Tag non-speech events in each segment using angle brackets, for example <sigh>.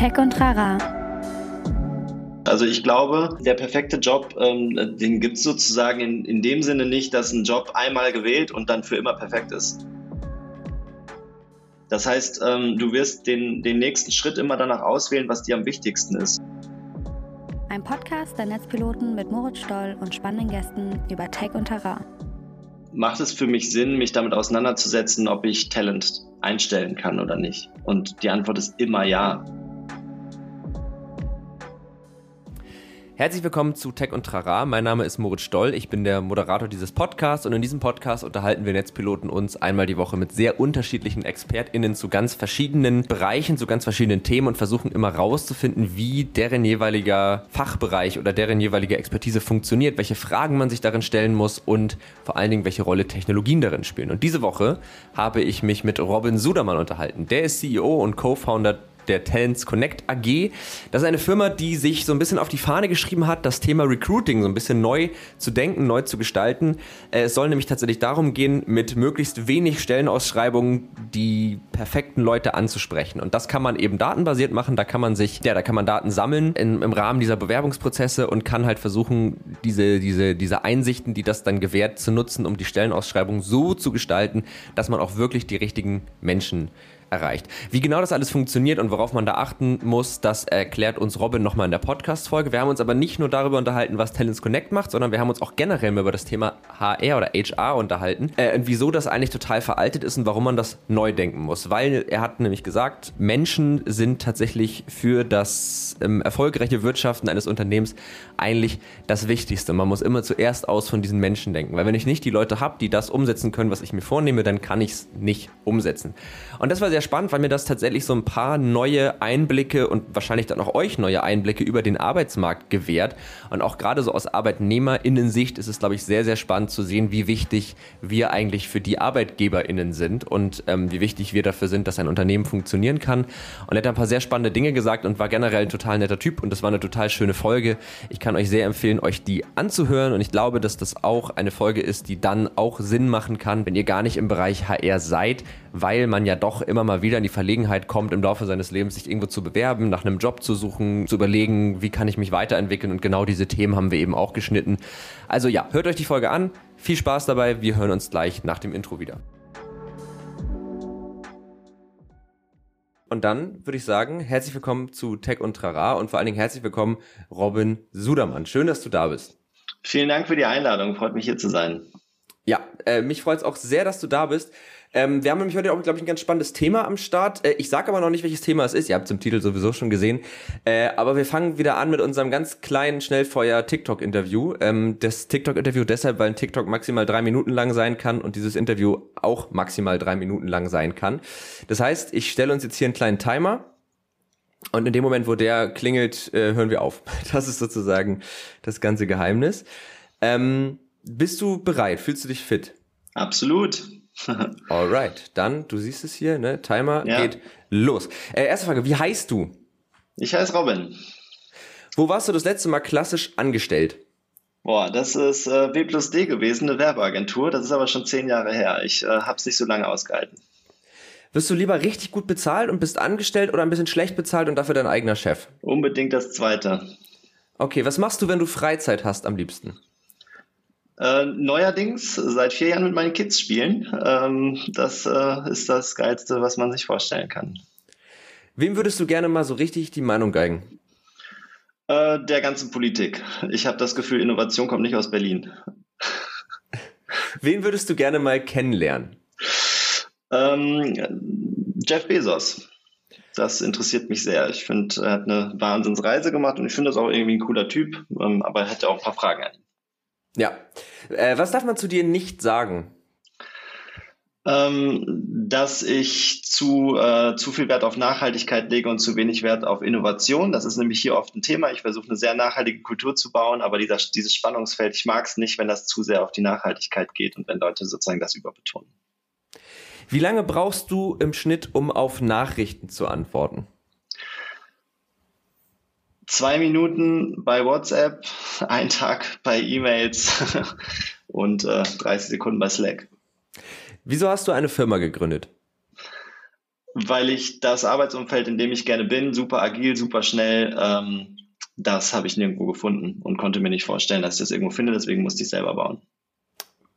Tech und Rara. Also ich glaube, der perfekte Job, ähm, den gibt es sozusagen in, in dem Sinne nicht, dass ein Job einmal gewählt und dann für immer perfekt ist. Das heißt, ähm, du wirst den, den nächsten Schritt immer danach auswählen, was dir am wichtigsten ist. Ein Podcast der Netzpiloten mit Moritz Stoll und spannenden Gästen über Tech und Terrain. Macht es für mich Sinn, mich damit auseinanderzusetzen, ob ich Talent einstellen kann oder nicht? Und die Antwort ist immer ja. Herzlich willkommen zu Tech und Trara. Mein Name ist Moritz Stoll. Ich bin der Moderator dieses Podcasts und in diesem Podcast unterhalten wir Netzpiloten uns einmal die Woche mit sehr unterschiedlichen ExpertInnen zu ganz verschiedenen Bereichen, zu ganz verschiedenen Themen und versuchen immer rauszufinden, wie deren jeweiliger Fachbereich oder deren jeweilige Expertise funktioniert, welche Fragen man sich darin stellen muss und vor allen Dingen, welche Rolle Technologien darin spielen. Und diese Woche habe ich mich mit Robin Sudermann unterhalten. Der ist CEO und Co-Founder der Talents Connect AG. Das ist eine Firma, die sich so ein bisschen auf die Fahne geschrieben hat, das Thema Recruiting so ein bisschen neu zu denken, neu zu gestalten. Äh, es soll nämlich tatsächlich darum gehen, mit möglichst wenig Stellenausschreibungen die perfekten Leute anzusprechen. Und das kann man eben datenbasiert machen. Da kann man sich, ja, da kann man Daten sammeln in, im Rahmen dieser Bewerbungsprozesse und kann halt versuchen, diese, diese, diese Einsichten, die das dann gewährt, zu nutzen, um die Stellenausschreibung so zu gestalten, dass man auch wirklich die richtigen Menschen erreicht. Wie genau das alles funktioniert und worauf man da achten muss, das erklärt uns Robin nochmal in der Podcast-Folge. Wir haben uns aber nicht nur darüber unterhalten, was Talents Connect macht, sondern wir haben uns auch generell über das Thema HR oder HR unterhalten äh, und wieso das eigentlich total veraltet ist und warum man das neu denken muss. Weil er hat nämlich gesagt, Menschen sind tatsächlich für das ähm, erfolgreiche Wirtschaften eines Unternehmens eigentlich das Wichtigste. Man muss immer zuerst aus von diesen Menschen denken, weil wenn ich nicht die Leute habe, die das umsetzen können, was ich mir vornehme, dann kann ich es nicht umsetzen. Und das war sehr sehr spannend, weil mir das tatsächlich so ein paar neue Einblicke und wahrscheinlich dann auch euch neue Einblicke über den Arbeitsmarkt gewährt. Und auch gerade so aus ArbeitnehmerInnen-Sicht ist es, glaube ich, sehr, sehr spannend zu sehen, wie wichtig wir eigentlich für die ArbeitgeberInnen sind und ähm, wie wichtig wir dafür sind, dass ein Unternehmen funktionieren kann. Und er hat ein paar sehr spannende Dinge gesagt und war generell ein total netter Typ und das war eine total schöne Folge. Ich kann euch sehr empfehlen, euch die anzuhören und ich glaube, dass das auch eine Folge ist, die dann auch Sinn machen kann, wenn ihr gar nicht im Bereich HR seid, weil man ja doch immer mal wieder in die Verlegenheit kommt, im Laufe seines Lebens sich irgendwo zu bewerben, nach einem Job zu suchen, zu überlegen, wie kann ich mich weiterentwickeln und genau diese Themen haben wir eben auch geschnitten. Also ja, hört euch die Folge an, viel Spaß dabei, wir hören uns gleich nach dem Intro wieder. Und dann würde ich sagen, herzlich willkommen zu Tech und Trara und vor allen Dingen herzlich willkommen Robin Sudermann. Schön, dass du da bist. Vielen Dank für die Einladung, freut mich hier zu sein. Ja, äh, mich freut es auch sehr, dass du da bist. Ähm, wir haben nämlich heute auch, glaube ich, ein ganz spannendes Thema am Start. Äh, ich sage aber noch nicht, welches Thema es ist. Ihr habt es im Titel sowieso schon gesehen. Äh, aber wir fangen wieder an mit unserem ganz kleinen Schnellfeuer-TikTok-Interview. Ähm, das TikTok-Interview deshalb, weil ein TikTok maximal drei Minuten lang sein kann und dieses Interview auch maximal drei Minuten lang sein kann. Das heißt, ich stelle uns jetzt hier einen kleinen Timer. Und in dem Moment, wo der klingelt, äh, hören wir auf. <laughs> Das ist sozusagen das ganze Geheimnis. Ähm, bist du bereit? Fühlst du dich fit? Absolut. <laughs> Alright, dann, du siehst es hier, ne? Timer ja. geht los. Äh, erste Frage, wie heißt du? Ich heiße Robin. Wo warst du das letzte Mal klassisch angestellt? Boah, das ist äh, B plus D gewesen, eine Werbeagentur. Das ist aber schon zehn Jahre her. Ich äh, habe es nicht so lange ausgehalten. Wirst du lieber richtig gut bezahlt und bist angestellt oder ein bisschen schlecht bezahlt und dafür dein eigener Chef? Unbedingt das Zweite. Okay, was machst du, wenn du Freizeit hast am liebsten? Äh, neuerdings seit vier Jahren mit meinen Kids spielen. Ähm, das äh, ist das Geilste, was man sich vorstellen kann. Wem würdest du gerne mal so richtig die Meinung geigen? Äh, der ganzen Politik. Ich habe das Gefühl, Innovation kommt nicht aus Berlin. <laughs> Wen würdest du gerne mal kennenlernen? Ähm, Jeff Bezos. Das interessiert mich sehr. Ich finde, er hat eine Wahnsinnsreise gemacht und ich finde das auch irgendwie ein cooler Typ, ähm, aber er hätte auch ein paar Fragen an ihn. Ja. Äh, was darf man zu dir nicht sagen? Ähm, dass ich zu, äh, zu viel Wert auf Nachhaltigkeit lege und zu wenig Wert auf Innovation. Das ist nämlich hier oft ein Thema. Ich versuche eine sehr nachhaltige Kultur zu bauen, aber dieser, dieses Spannungsfeld, ich mag es nicht, wenn das zu sehr auf die Nachhaltigkeit geht und wenn Leute sozusagen das überbetonen. Wie lange brauchst du im Schnitt, um auf Nachrichten zu antworten? Zwei Minuten bei WhatsApp, <laughs> ein Tag bei E-Mails <laughs> und äh, 30 Sekunden bei Slack. Wieso hast du eine Firma gegründet? Weil ich das Arbeitsumfeld, in dem ich gerne bin, super agil, super schnell, ähm, das habe ich nirgendwo gefunden und konnte mir nicht vorstellen, dass ich das irgendwo finde, deswegen musste ich selber bauen.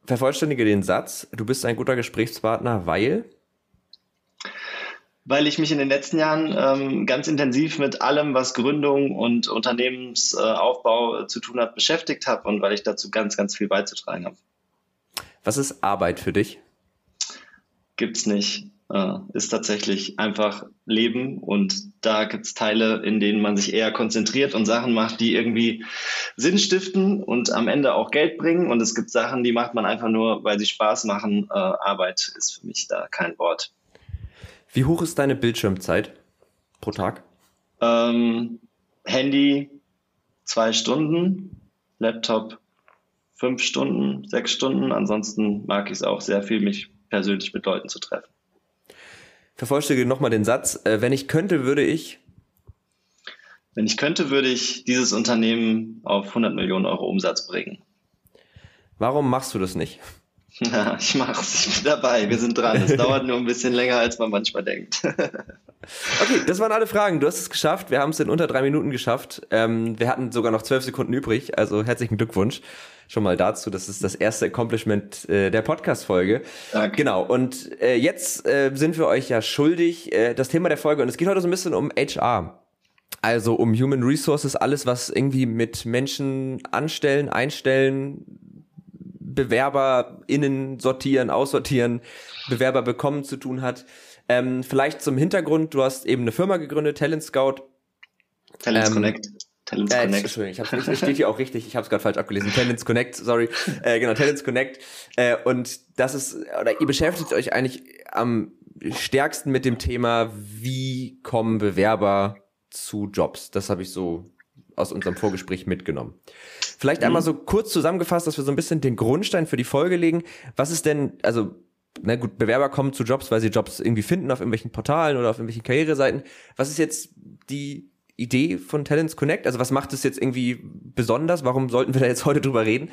Vervollständige den Satz, du bist ein guter Gesprächspartner, weil? Weil ich mich in den letzten Jahren ähm, ganz intensiv mit allem, was Gründung und Unternehmensaufbau äh, zu tun hat, beschäftigt habe und weil ich dazu ganz, ganz viel beizutragen habe. Was ist Arbeit für dich? Gibt's nicht äh, ist tatsächlich einfach Leben und da gibt es Teile, in denen man sich eher konzentriert und Sachen macht, die irgendwie Sinn stiften und am Ende auch Geld bringen und es gibt Sachen, die macht man einfach nur, weil sie Spaß machen. Äh, Arbeit ist für mich da kein Wort. Wie hoch ist deine Bildschirmzeit pro Tag? Ähm, Handy zwei Stunden, Laptop fünf Stunden, sechs Stunden. Ansonsten mag ich es auch sehr viel, mich persönlich mit Leuten zu treffen vervollständige nochmal den Satz. Äh, wenn ich könnte, würde ich. Wenn ich könnte, würde ich dieses Unternehmen auf 100 Millionen Euro Umsatz bringen. Warum machst du das nicht? <laughs> Ja, ich mach's. Ich bin dabei. Wir sind dran. Es dauert nur ein bisschen länger, als man manchmal denkt. <laughs> okay, das waren alle Fragen. Du hast es geschafft. Wir haben es in unter drei Minuten geschafft. Ähm, wir hatten sogar noch zwölf Sekunden übrig. Also herzlichen Glückwunsch schon mal dazu. Das ist das erste Accomplishment äh, der Podcast-Folge. Genau. Und äh, jetzt äh, sind wir euch ja schuldig äh, das Thema der Folge. Und es geht heute so ein bisschen um HR. Also um Human Resources, alles, was irgendwie mit Menschen anstellen, einstellen, BewerberInnen sortieren, aussortieren, Bewerber bekommen zu tun hat. Ähm, vielleicht zum Hintergrund, du hast eben eine Firma gegründet, Talent Scout. Talent ähm, Connect. Talents äh, Connect. Entschuldigung, ich hab's nicht, steht hier auch richtig, ich habe es gerade falsch abgelesen. Talents Connect, sorry. Äh, genau, Talents Connect. Äh, und das ist, oder ihr beschäftigt euch eigentlich am stärksten mit dem Thema, wie kommen Bewerber zu Jobs. Das habe ich so aus unserem Vorgespräch mitgenommen. Vielleicht mhm. einmal so kurz zusammengefasst, dass wir so ein bisschen den Grundstein für die Folge legen. Was ist denn, also na gut, Bewerber kommen zu Jobs, weil sie Jobs irgendwie finden auf irgendwelchen Portalen oder auf irgendwelchen Karriereseiten. Was ist jetzt die Idee von Talents Connect? Also was macht es jetzt irgendwie besonders? Warum sollten wir da jetzt heute drüber reden?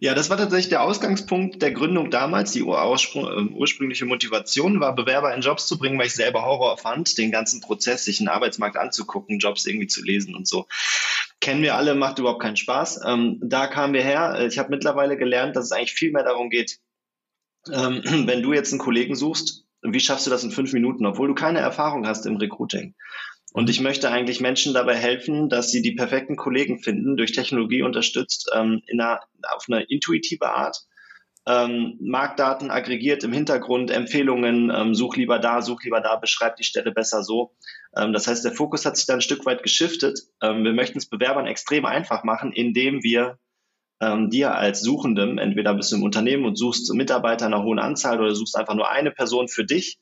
Ja, das war tatsächlich der Ausgangspunkt der Gründung damals. Die ähm, ursprüngliche Motivation war, Bewerber in Jobs zu bringen, weil ich selber Horror fand, den ganzen Prozess, sich einen Arbeitsmarkt anzugucken, Jobs irgendwie zu lesen und so. Kennen wir alle, macht überhaupt keinen Spaß. Ähm, da kamen wir her. Ich habe mittlerweile gelernt, dass es eigentlich viel mehr darum geht, ähm, <clears throat> wenn du jetzt einen Kollegen suchst, wie schaffst du das in fünf Minuten, obwohl du keine Erfahrung hast im Recruiting? Und ich möchte eigentlich Menschen dabei helfen, dass sie die perfekten Kollegen finden, durch Technologie unterstützt, ähm, in einer, auf eine intuitive Art. Ähm, Marktdaten aggregiert im Hintergrund, Empfehlungen, ähm, such lieber da, such lieber da, beschreib die Stelle besser so. Ähm, das heißt, der Fokus hat sich da ein Stück weit geschiftet. Ähm, wir möchten es Bewerbern extrem einfach machen, indem wir ähm, dir als Suchendem, entweder bist du im Unternehmen und suchst Mitarbeiter in einer hohen Anzahl oder suchst einfach nur eine Person für dich.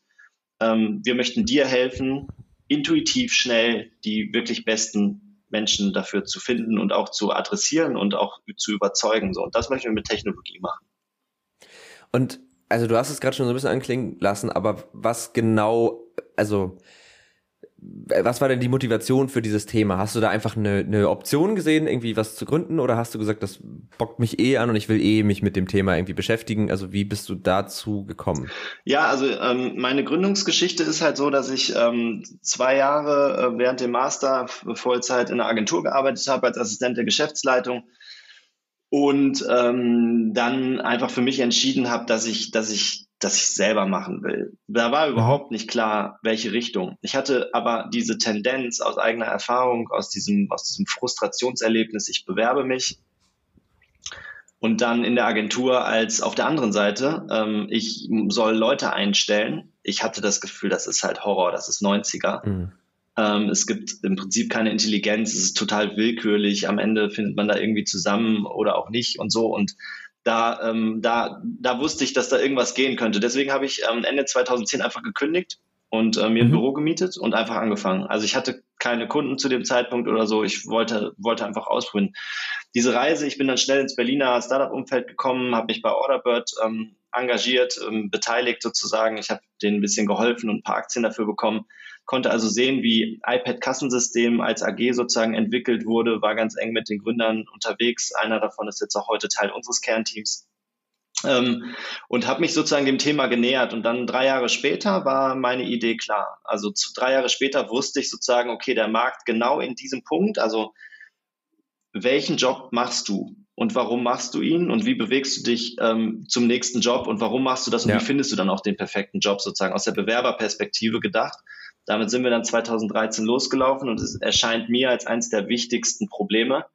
Wir möchten dir helfen, intuitiv schnell die wirklich besten Menschen dafür zu finden und auch zu adressieren und auch zu überzeugen. So. Und das möchten wir mit Technologie machen. Und also du hast es gerade schon so ein bisschen anklingen lassen, aber was genau, also was war denn die Motivation für dieses Thema? Hast du da einfach eine, eine Option gesehen, irgendwie was zu gründen oder hast du gesagt, das bockt mich eh an und ich will eh mich mit dem Thema irgendwie beschäftigen? Also wie bist du dazu gekommen? Ja, also ähm, meine Gründungsgeschichte ist halt so, dass ich ähm, zwei Jahre äh, während dem Master Vollzeit in einer Agentur gearbeitet habe als Assistent der Geschäftsleitung und ähm, dann einfach für mich entschieden habe, dass ich, dass ich das ich selber machen will. Da war mhm. überhaupt nicht klar, welche Richtung. Ich hatte aber diese Tendenz aus eigener Erfahrung, aus diesem, aus diesem Frustrationserlebnis, ich bewerbe mich und dann in der Agentur als auf der anderen Seite, ähm, ich soll Leute einstellen. Ich hatte das Gefühl, das ist halt Horror, das ist 90er. Mhm. Ähm, es gibt im Prinzip keine Intelligenz, es ist total willkürlich. Am Ende findet man da irgendwie zusammen oder auch nicht und so. Und da, ähm, da, da wusste ich, dass da irgendwas gehen könnte. Deswegen habe ich ähm, Ende 2010 einfach gekündigt und äh, mir mhm. ein Büro gemietet und einfach angefangen. Also ich hatte keine Kunden zu dem Zeitpunkt oder so. Ich wollte, wollte einfach ausprobieren. Diese Reise, ich bin dann schnell ins Berliner Startup-Umfeld gekommen, habe mich bei Orderbird ähm, engagiert, ähm, beteiligt sozusagen. Ich habe denen ein bisschen geholfen und ein paar Aktien dafür bekommen konnte also sehen, wie iPad-Kassensystem als AG sozusagen entwickelt wurde, war ganz eng mit den Gründern unterwegs. Einer davon ist jetzt auch heute Teil unseres Kernteams. Ähm, und habe mich sozusagen dem Thema genähert. Und dann drei Jahre später war meine Idee klar. Also zu, drei Jahre später wusste ich sozusagen, okay, der Markt genau in diesem Punkt, also welchen Job machst du und warum machst du ihn und wie bewegst du dich ähm, zum nächsten Job und warum machst du das und ja. wie findest du dann auch den perfekten Job sozusagen aus der Bewerberperspektive gedacht. Damit sind wir dann 2013 losgelaufen und es erscheint mir als eines der wichtigsten Probleme,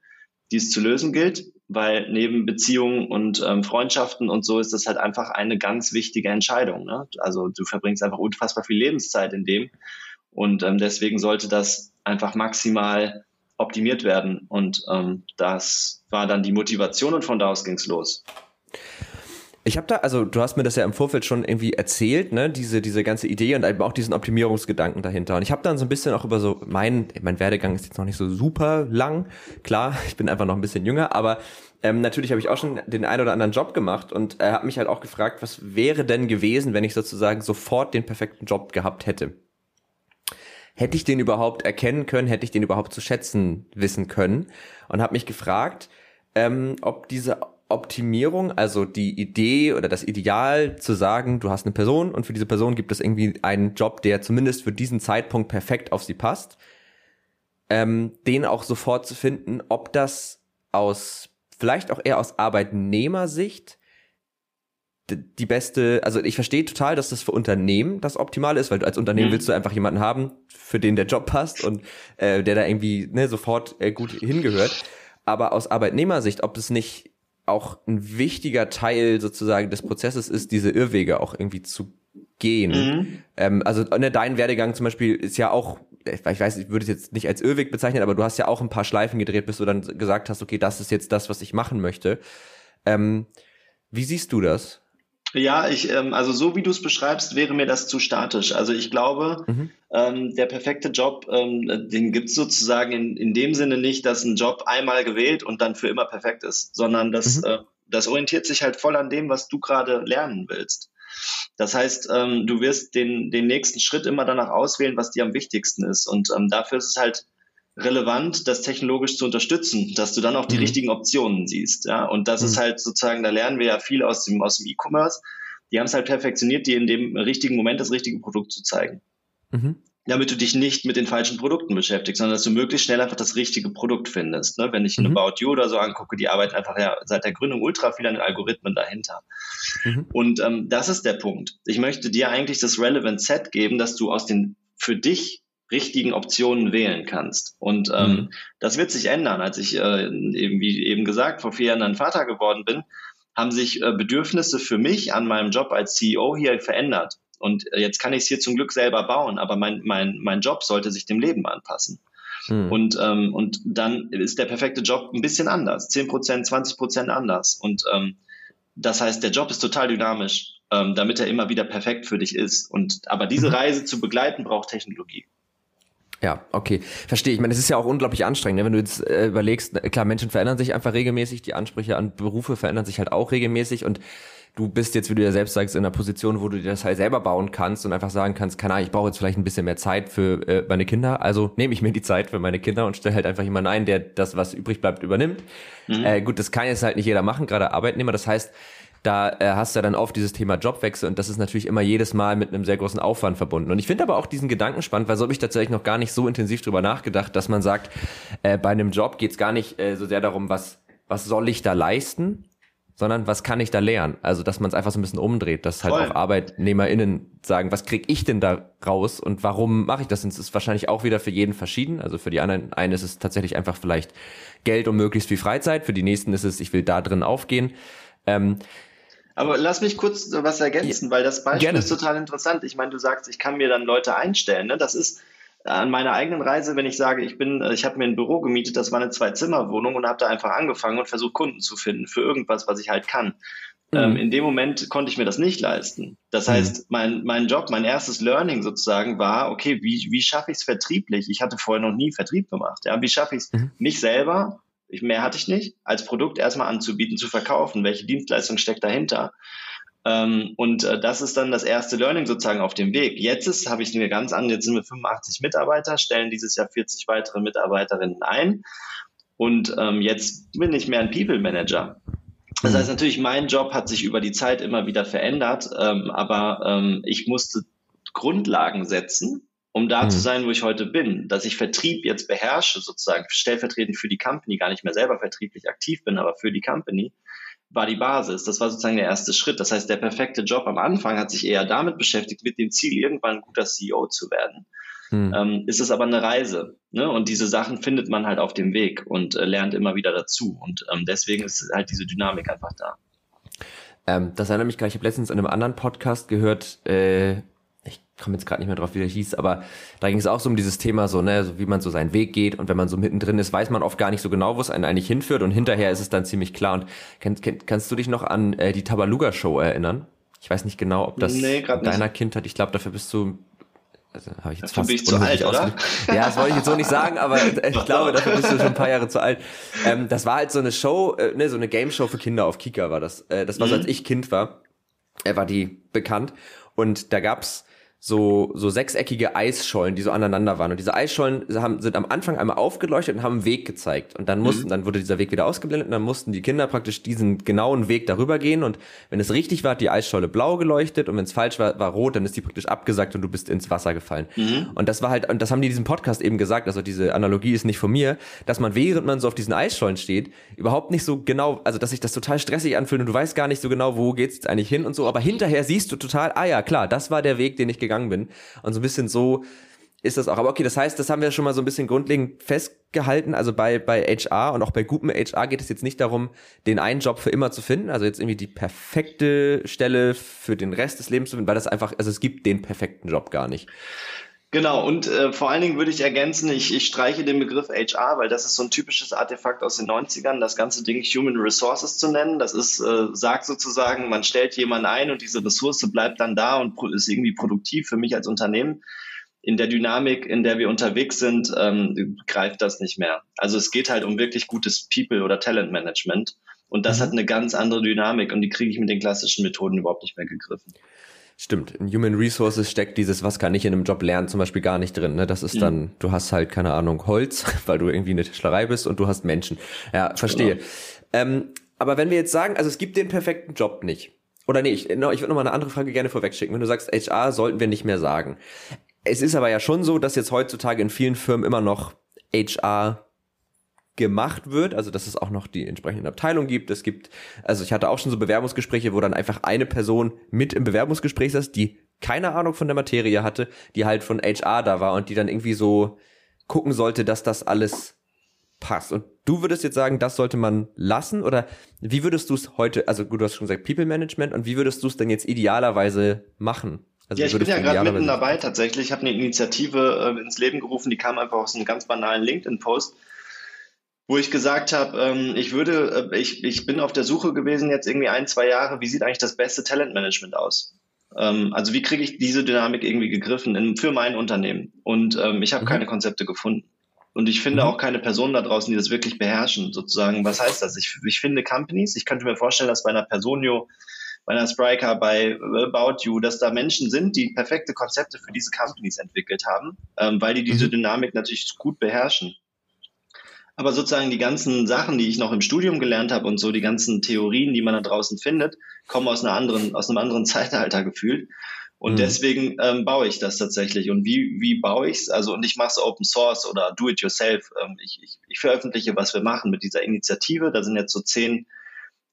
die es zu lösen gilt, weil neben Beziehungen und ähm, Freundschaften und so ist das halt einfach eine ganz wichtige Entscheidung. Ne? Also du verbringst einfach unfassbar viel Lebenszeit in dem und ähm, deswegen sollte das einfach maximal optimiert werden und ähm, das war dann die Motivation und von da aus ging's los. Ich habe da, also du hast mir das ja im Vorfeld schon irgendwie erzählt, ne, diese diese ganze Idee und eben auch diesen Optimierungsgedanken dahinter. Und ich habe dann so ein bisschen auch über so mein mein Werdegang ist jetzt noch nicht so super lang, klar, <laughs> ich bin einfach noch ein bisschen jünger, aber ähm, natürlich habe ich auch schon den einen oder anderen Job gemacht und äh, habe mich halt auch gefragt, was wäre denn gewesen, wenn ich sozusagen sofort den perfekten Job gehabt hätte? Hätte ich den überhaupt erkennen können? Hätte ich den überhaupt zu schätzen wissen können? Und habe mich gefragt, ähm, ob diese Optimierung, also die Idee oder das Ideal zu sagen, du hast eine Person und für diese Person gibt es irgendwie einen Job, der zumindest für diesen Zeitpunkt perfekt auf sie passt, ähm, den auch sofort zu finden, ob das aus, vielleicht auch eher aus Arbeitnehmersicht die beste, also ich verstehe total, dass das für Unternehmen das Optimale ist, weil du als Unternehmen mhm. willst du einfach jemanden haben, für den der Job passt und äh, der da irgendwie ne, sofort äh, gut hingehört. Aber aus Arbeitnehmersicht, ob es nicht auch ein wichtiger Teil sozusagen des Prozesses ist, diese Irrwege auch irgendwie zu gehen. Mhm. Ähm, also ne, dein Werdegang zum Beispiel ist ja auch, ich weiß, ich würde es jetzt nicht als Irrweg bezeichnen, aber du hast ja auch ein paar Schleifen gedreht, bis du dann gesagt hast, okay, das ist jetzt das, was ich machen möchte. Ähm, wie siehst du das? Ja, ich, ähm, also so wie du es beschreibst, wäre mir das zu statisch. Also ich glaube, mhm. ähm, der perfekte Job, ähm, den gibt es sozusagen in, in dem Sinne nicht, dass ein Job einmal gewählt und dann für immer perfekt ist, sondern das, mhm. äh, das orientiert sich halt voll an dem, was du gerade lernen willst. Das heißt, ähm, du wirst den, den nächsten Schritt immer danach auswählen, was dir am wichtigsten ist. Und ähm, dafür ist es halt relevant, das technologisch zu unterstützen, dass du dann auch die mhm. richtigen Optionen siehst. Ja? Und das mhm. ist halt sozusagen, da lernen wir ja viel aus dem, aus dem E-Commerce. Die haben es halt perfektioniert, dir in dem richtigen Moment das richtige Produkt zu zeigen. Mhm. Damit du dich nicht mit den falschen Produkten beschäftigst, sondern dass du möglichst schnell einfach das richtige Produkt findest. Ne? Wenn ich mhm. About You oder so angucke, die arbeiten einfach ja seit der Gründung ultra viel an den Algorithmen dahinter. Mhm. Und ähm, das ist der Punkt. Ich möchte dir eigentlich das Relevant Set geben, dass du aus den für dich richtigen Optionen wählen kannst. Und ähm, mhm. das wird sich ändern. Als ich äh, eben, wie eben gesagt, vor vier Jahren dann Vater geworden bin, haben sich äh, Bedürfnisse für mich an meinem Job als CEO hier verändert. Und äh, jetzt kann ich es hier zum Glück selber bauen, aber mein, mein, mein Job sollte sich dem Leben anpassen. Mhm. Und, ähm, und dann ist der perfekte Job ein bisschen anders. 10 Prozent, 20 Prozent anders. Und ähm, das heißt, der Job ist total dynamisch, ähm, damit er immer wieder perfekt für dich ist. Und aber diese mhm. Reise zu begleiten, braucht Technologie. Ja, okay. Verstehe. Ich meine, es ist ja auch unglaublich anstrengend, ne? wenn du jetzt äh, überlegst, klar, Menschen verändern sich einfach regelmäßig, die Ansprüche an Berufe verändern sich halt auch regelmäßig und du bist jetzt, wie du ja selbst sagst, in einer Position, wo du dir das halt selber bauen kannst und einfach sagen kannst, keine Ahnung, ich brauche jetzt vielleicht ein bisschen mehr Zeit für äh, meine Kinder, also nehme ich mir die Zeit für meine Kinder und stelle halt einfach jemanden ein, der das, was übrig bleibt, übernimmt. Mhm. Äh, gut, das kann jetzt halt nicht jeder machen, gerade Arbeitnehmer. Das heißt, da äh, hast du ja dann oft dieses Thema Jobwechsel und das ist natürlich immer jedes Mal mit einem sehr großen Aufwand verbunden. Und ich finde aber auch diesen Gedanken spannend, weil so habe ich tatsächlich noch gar nicht so intensiv drüber nachgedacht, dass man sagt, äh, bei einem Job geht es gar nicht äh, so sehr darum, was, was soll ich da leisten, sondern was kann ich da lernen? Also, dass man es einfach so ein bisschen umdreht, dass halt Voll. auch ArbeitnehmerInnen sagen, was kriege ich denn da raus und warum mache ich das? Und es ist wahrscheinlich auch wieder für jeden verschieden. Also für die anderen, einen ist es tatsächlich einfach vielleicht Geld und möglichst viel Freizeit, für die nächsten ist es, ich will da drin aufgehen. Ähm, aber lass mich kurz was ergänzen, weil das Beispiel Gerne. ist total interessant. Ich meine, du sagst, ich kann mir dann Leute einstellen. Ne? Das ist an meiner eigenen Reise, wenn ich sage, ich bin, ich habe mir ein Büro gemietet, das war eine Zwei-Zimmer-Wohnung und habe da einfach angefangen und versucht, Kunden zu finden für irgendwas, was ich halt kann. Mhm. Ähm, in dem Moment konnte ich mir das nicht leisten. Das mhm. heißt, mein, mein Job, mein erstes Learning sozusagen war, okay, wie, wie schaffe ich es vertrieblich? Ich hatte vorher noch nie Vertrieb gemacht. Ja, wie schaffe ich es, mhm. mich selber mehr hatte ich nicht, als Produkt erstmal anzubieten, zu verkaufen. Welche Dienstleistung steckt dahinter? Ähm, und äh, das ist dann das erste Learning sozusagen auf dem Weg. Jetzt ist, habe ich mir ganz an, jetzt sind wir 85 Mitarbeiter, stellen dieses Jahr 40 weitere Mitarbeiterinnen ein. Und ähm, jetzt bin ich mehr ein People Manager. Das heißt natürlich, mein Job hat sich über die Zeit immer wieder verändert, ähm, aber ähm, ich musste Grundlagen setzen, um da mhm. zu sein, wo ich heute bin. Dass ich Vertrieb jetzt beherrsche, sozusagen stellvertretend für die Company, gar nicht mehr selber vertrieblich aktiv bin, aber für die Company, war die Basis. Das war sozusagen der erste Schritt. Das heißt, der perfekte Job am Anfang hat sich eher damit beschäftigt, mit dem Ziel, irgendwann ein guter CEO zu werden. Hm. Ähm, ist es aber eine Reise. Ne? Und diese Sachen findet man halt auf dem Weg und äh, lernt immer wieder dazu. Und ähm, deswegen ist halt diese Dynamik einfach da. Ähm, das erinnert mich gleich, ich habe letztens in einem anderen Podcast gehört, äh, ich komme jetzt gerade nicht mehr drauf, wie der hieß, aber da ging es auch so um dieses Thema, so, ne, so wie man so seinen Weg geht und wenn man so mittendrin ist, weiß man oft gar nicht so genau, wo es einen eigentlich hinführt und hinterher ist es dann ziemlich klar. Und kann, kann, kannst du dich noch an äh, die Tabaluga-Show erinnern? Ich weiß nicht genau, ob das nee, deiner nicht. Kindheit, ich glaube, dafür bist du also habe ich jetzt dafür fast bin ich zu alt, oder? Ja, das wollte ich jetzt so nicht sagen, aber ich glaube, dafür bist du schon ein paar Jahre zu alt. Ähm, das war halt so eine Show, äh, ne, so eine Game-Show für Kinder auf Kika war das. Äh, das war mhm. so, als ich Kind war, äh, war die bekannt. Und da gab's so, so sechseckige Eisschollen, die so aneinander waren. Und diese Eisschollen haben, sind am Anfang einmal aufgeleuchtet und haben einen Weg gezeigt. Und dann mussten, mhm. dann wurde dieser Weg wieder ausgeblendet und dann mussten die Kinder praktisch diesen genauen Weg darüber gehen. Und wenn es richtig war, hat die Eisscholle blau geleuchtet und wenn es falsch war, war rot, dann ist die praktisch abgesagt und du bist ins Wasser gefallen. Mhm. Und das war halt, und das haben die in diesem Podcast eben gesagt, also diese Analogie ist nicht von mir, dass man während man so auf diesen Eisschollen steht, überhaupt nicht so genau, also dass sich das total stressig anfühlt und du weißt gar nicht so genau, wo geht's jetzt eigentlich hin und so, aber hinterher siehst du total, ah ja, klar, das war der Weg, den ich gegangen bin. Und so ein bisschen so ist das auch. Aber okay, das heißt, das haben wir schon mal so ein bisschen grundlegend festgehalten. Also bei, bei HR und auch bei gutem HR geht es jetzt nicht darum, den einen Job für immer zu finden, also jetzt irgendwie die perfekte Stelle für den Rest des Lebens zu finden, weil das einfach, also es gibt den perfekten Job gar nicht. Genau, und äh, vor allen Dingen würde ich ergänzen, ich, ich streiche den Begriff HR, weil das ist so ein typisches Artefakt aus den 90ern, das ganze Ding Human Resources zu nennen. Das ist, äh, sagt sozusagen, man stellt jemanden ein und diese Ressource bleibt dann da und ist irgendwie produktiv für mich als Unternehmen. In der Dynamik, in der wir unterwegs sind, ähm, greift das nicht mehr. Also es geht halt um wirklich gutes People- oder Talentmanagement. Und das mhm. hat eine ganz andere Dynamik und die kriege ich mit den klassischen Methoden überhaupt nicht mehr gegriffen. Stimmt, in Human Resources steckt dieses, was kann ich in einem Job lernen, zum Beispiel gar nicht drin. Ne? Das ist mhm. dann, du hast halt, keine Ahnung, Holz, <laughs> weil du irgendwie eine Tischlerei bist und du hast Menschen. Ja, verstehe. Genau. Ähm, aber wenn wir jetzt sagen, also es gibt den perfekten Job nicht. Oder nee, ich, ich würde noch mal eine andere Frage gerne vorwegschicken. Wenn du sagst, HR sollten wir nicht mehr sagen. Es ist aber ja schon so, dass jetzt heutzutage in vielen Firmen immer noch HR gemacht wird, also dass es auch noch die entsprechenden Abteilungen gibt. Es gibt, also ich hatte auch schon so Bewerbungsgespräche, wo dann einfach eine Person mit im Bewerbungsgespräch saß, die keine Ahnung von der Materie hatte, die halt von HR da war und die dann irgendwie so gucken sollte, dass das alles passt. Und du würdest jetzt sagen, das sollte man lassen oder wie würdest du es heute, also gut, du hast schon gesagt People Management und wie würdest du es denn jetzt idealerweise machen? Also ja, ich bin ja gerade mitten dabei tatsächlich. Ich habe eine Initiative äh, ins Leben gerufen, die kam einfach aus einem ganz banalen LinkedIn-Post wo ich gesagt habe, ähm, ich würde, äh, ich, ich bin auf der Suche gewesen jetzt irgendwie ein, zwei Jahre, wie sieht eigentlich das beste Talentmanagement aus? Ähm, also wie kriege ich diese Dynamik irgendwie gegriffen in, für mein Unternehmen? Und ähm, ich habe mhm. keine Konzepte gefunden. Und ich finde mhm. auch keine Personen da draußen, die das wirklich beherrschen, sozusagen. Was heißt das? Ich, ich finde Companies, ich könnte mir vorstellen, dass bei einer Personio, bei einer Spriker, bei About You, dass da Menschen sind, die perfekte Konzepte für diese Companies entwickelt haben, ähm, weil die diese mhm. Dynamik natürlich gut beherrschen. Aber sozusagen die ganzen Sachen, die ich noch im Studium gelernt habe und so die ganzen Theorien, die man da draußen findet, kommen aus einer anderen, aus einem anderen <laughs> Zeitalter gefühlt. Und mhm. deswegen ähm, baue ich das tatsächlich. Und wie, wie baue ich es? Also, und ich mache es Open Source oder Do It Yourself. Ähm, ich, ich, ich veröffentliche, was wir machen mit dieser Initiative. Da sind jetzt so zehn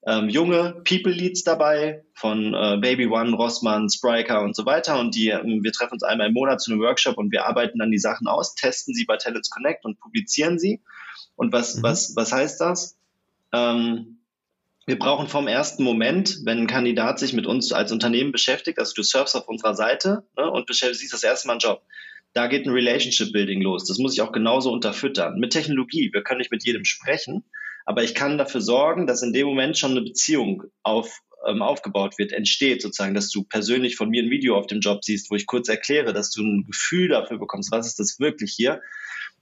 ähm, junge People Leads dabei von äh, Baby One, Rossmann, Spriker und so weiter. Und die, ähm, wir treffen uns einmal im Monat zu einem Workshop und wir arbeiten dann die Sachen aus, testen sie bei Talents Connect und publizieren sie. Und was, mhm. was, was heißt das? Ähm, wir brauchen vom ersten Moment, wenn ein Kandidat sich mit uns als Unternehmen beschäftigt, also du surfst auf unserer Seite ne, und beschäftigst das erste Mal einen Job. Da geht ein Relationship Building los. Das muss ich auch genauso unterfüttern. Mit Technologie. Wir können nicht mit jedem sprechen, aber ich kann dafür sorgen, dass in dem Moment schon eine Beziehung auf, ähm, aufgebaut wird, entsteht sozusagen, dass du persönlich von mir ein Video auf dem Job siehst, wo ich kurz erkläre, dass du ein Gefühl dafür bekommst, was ist das wirklich hier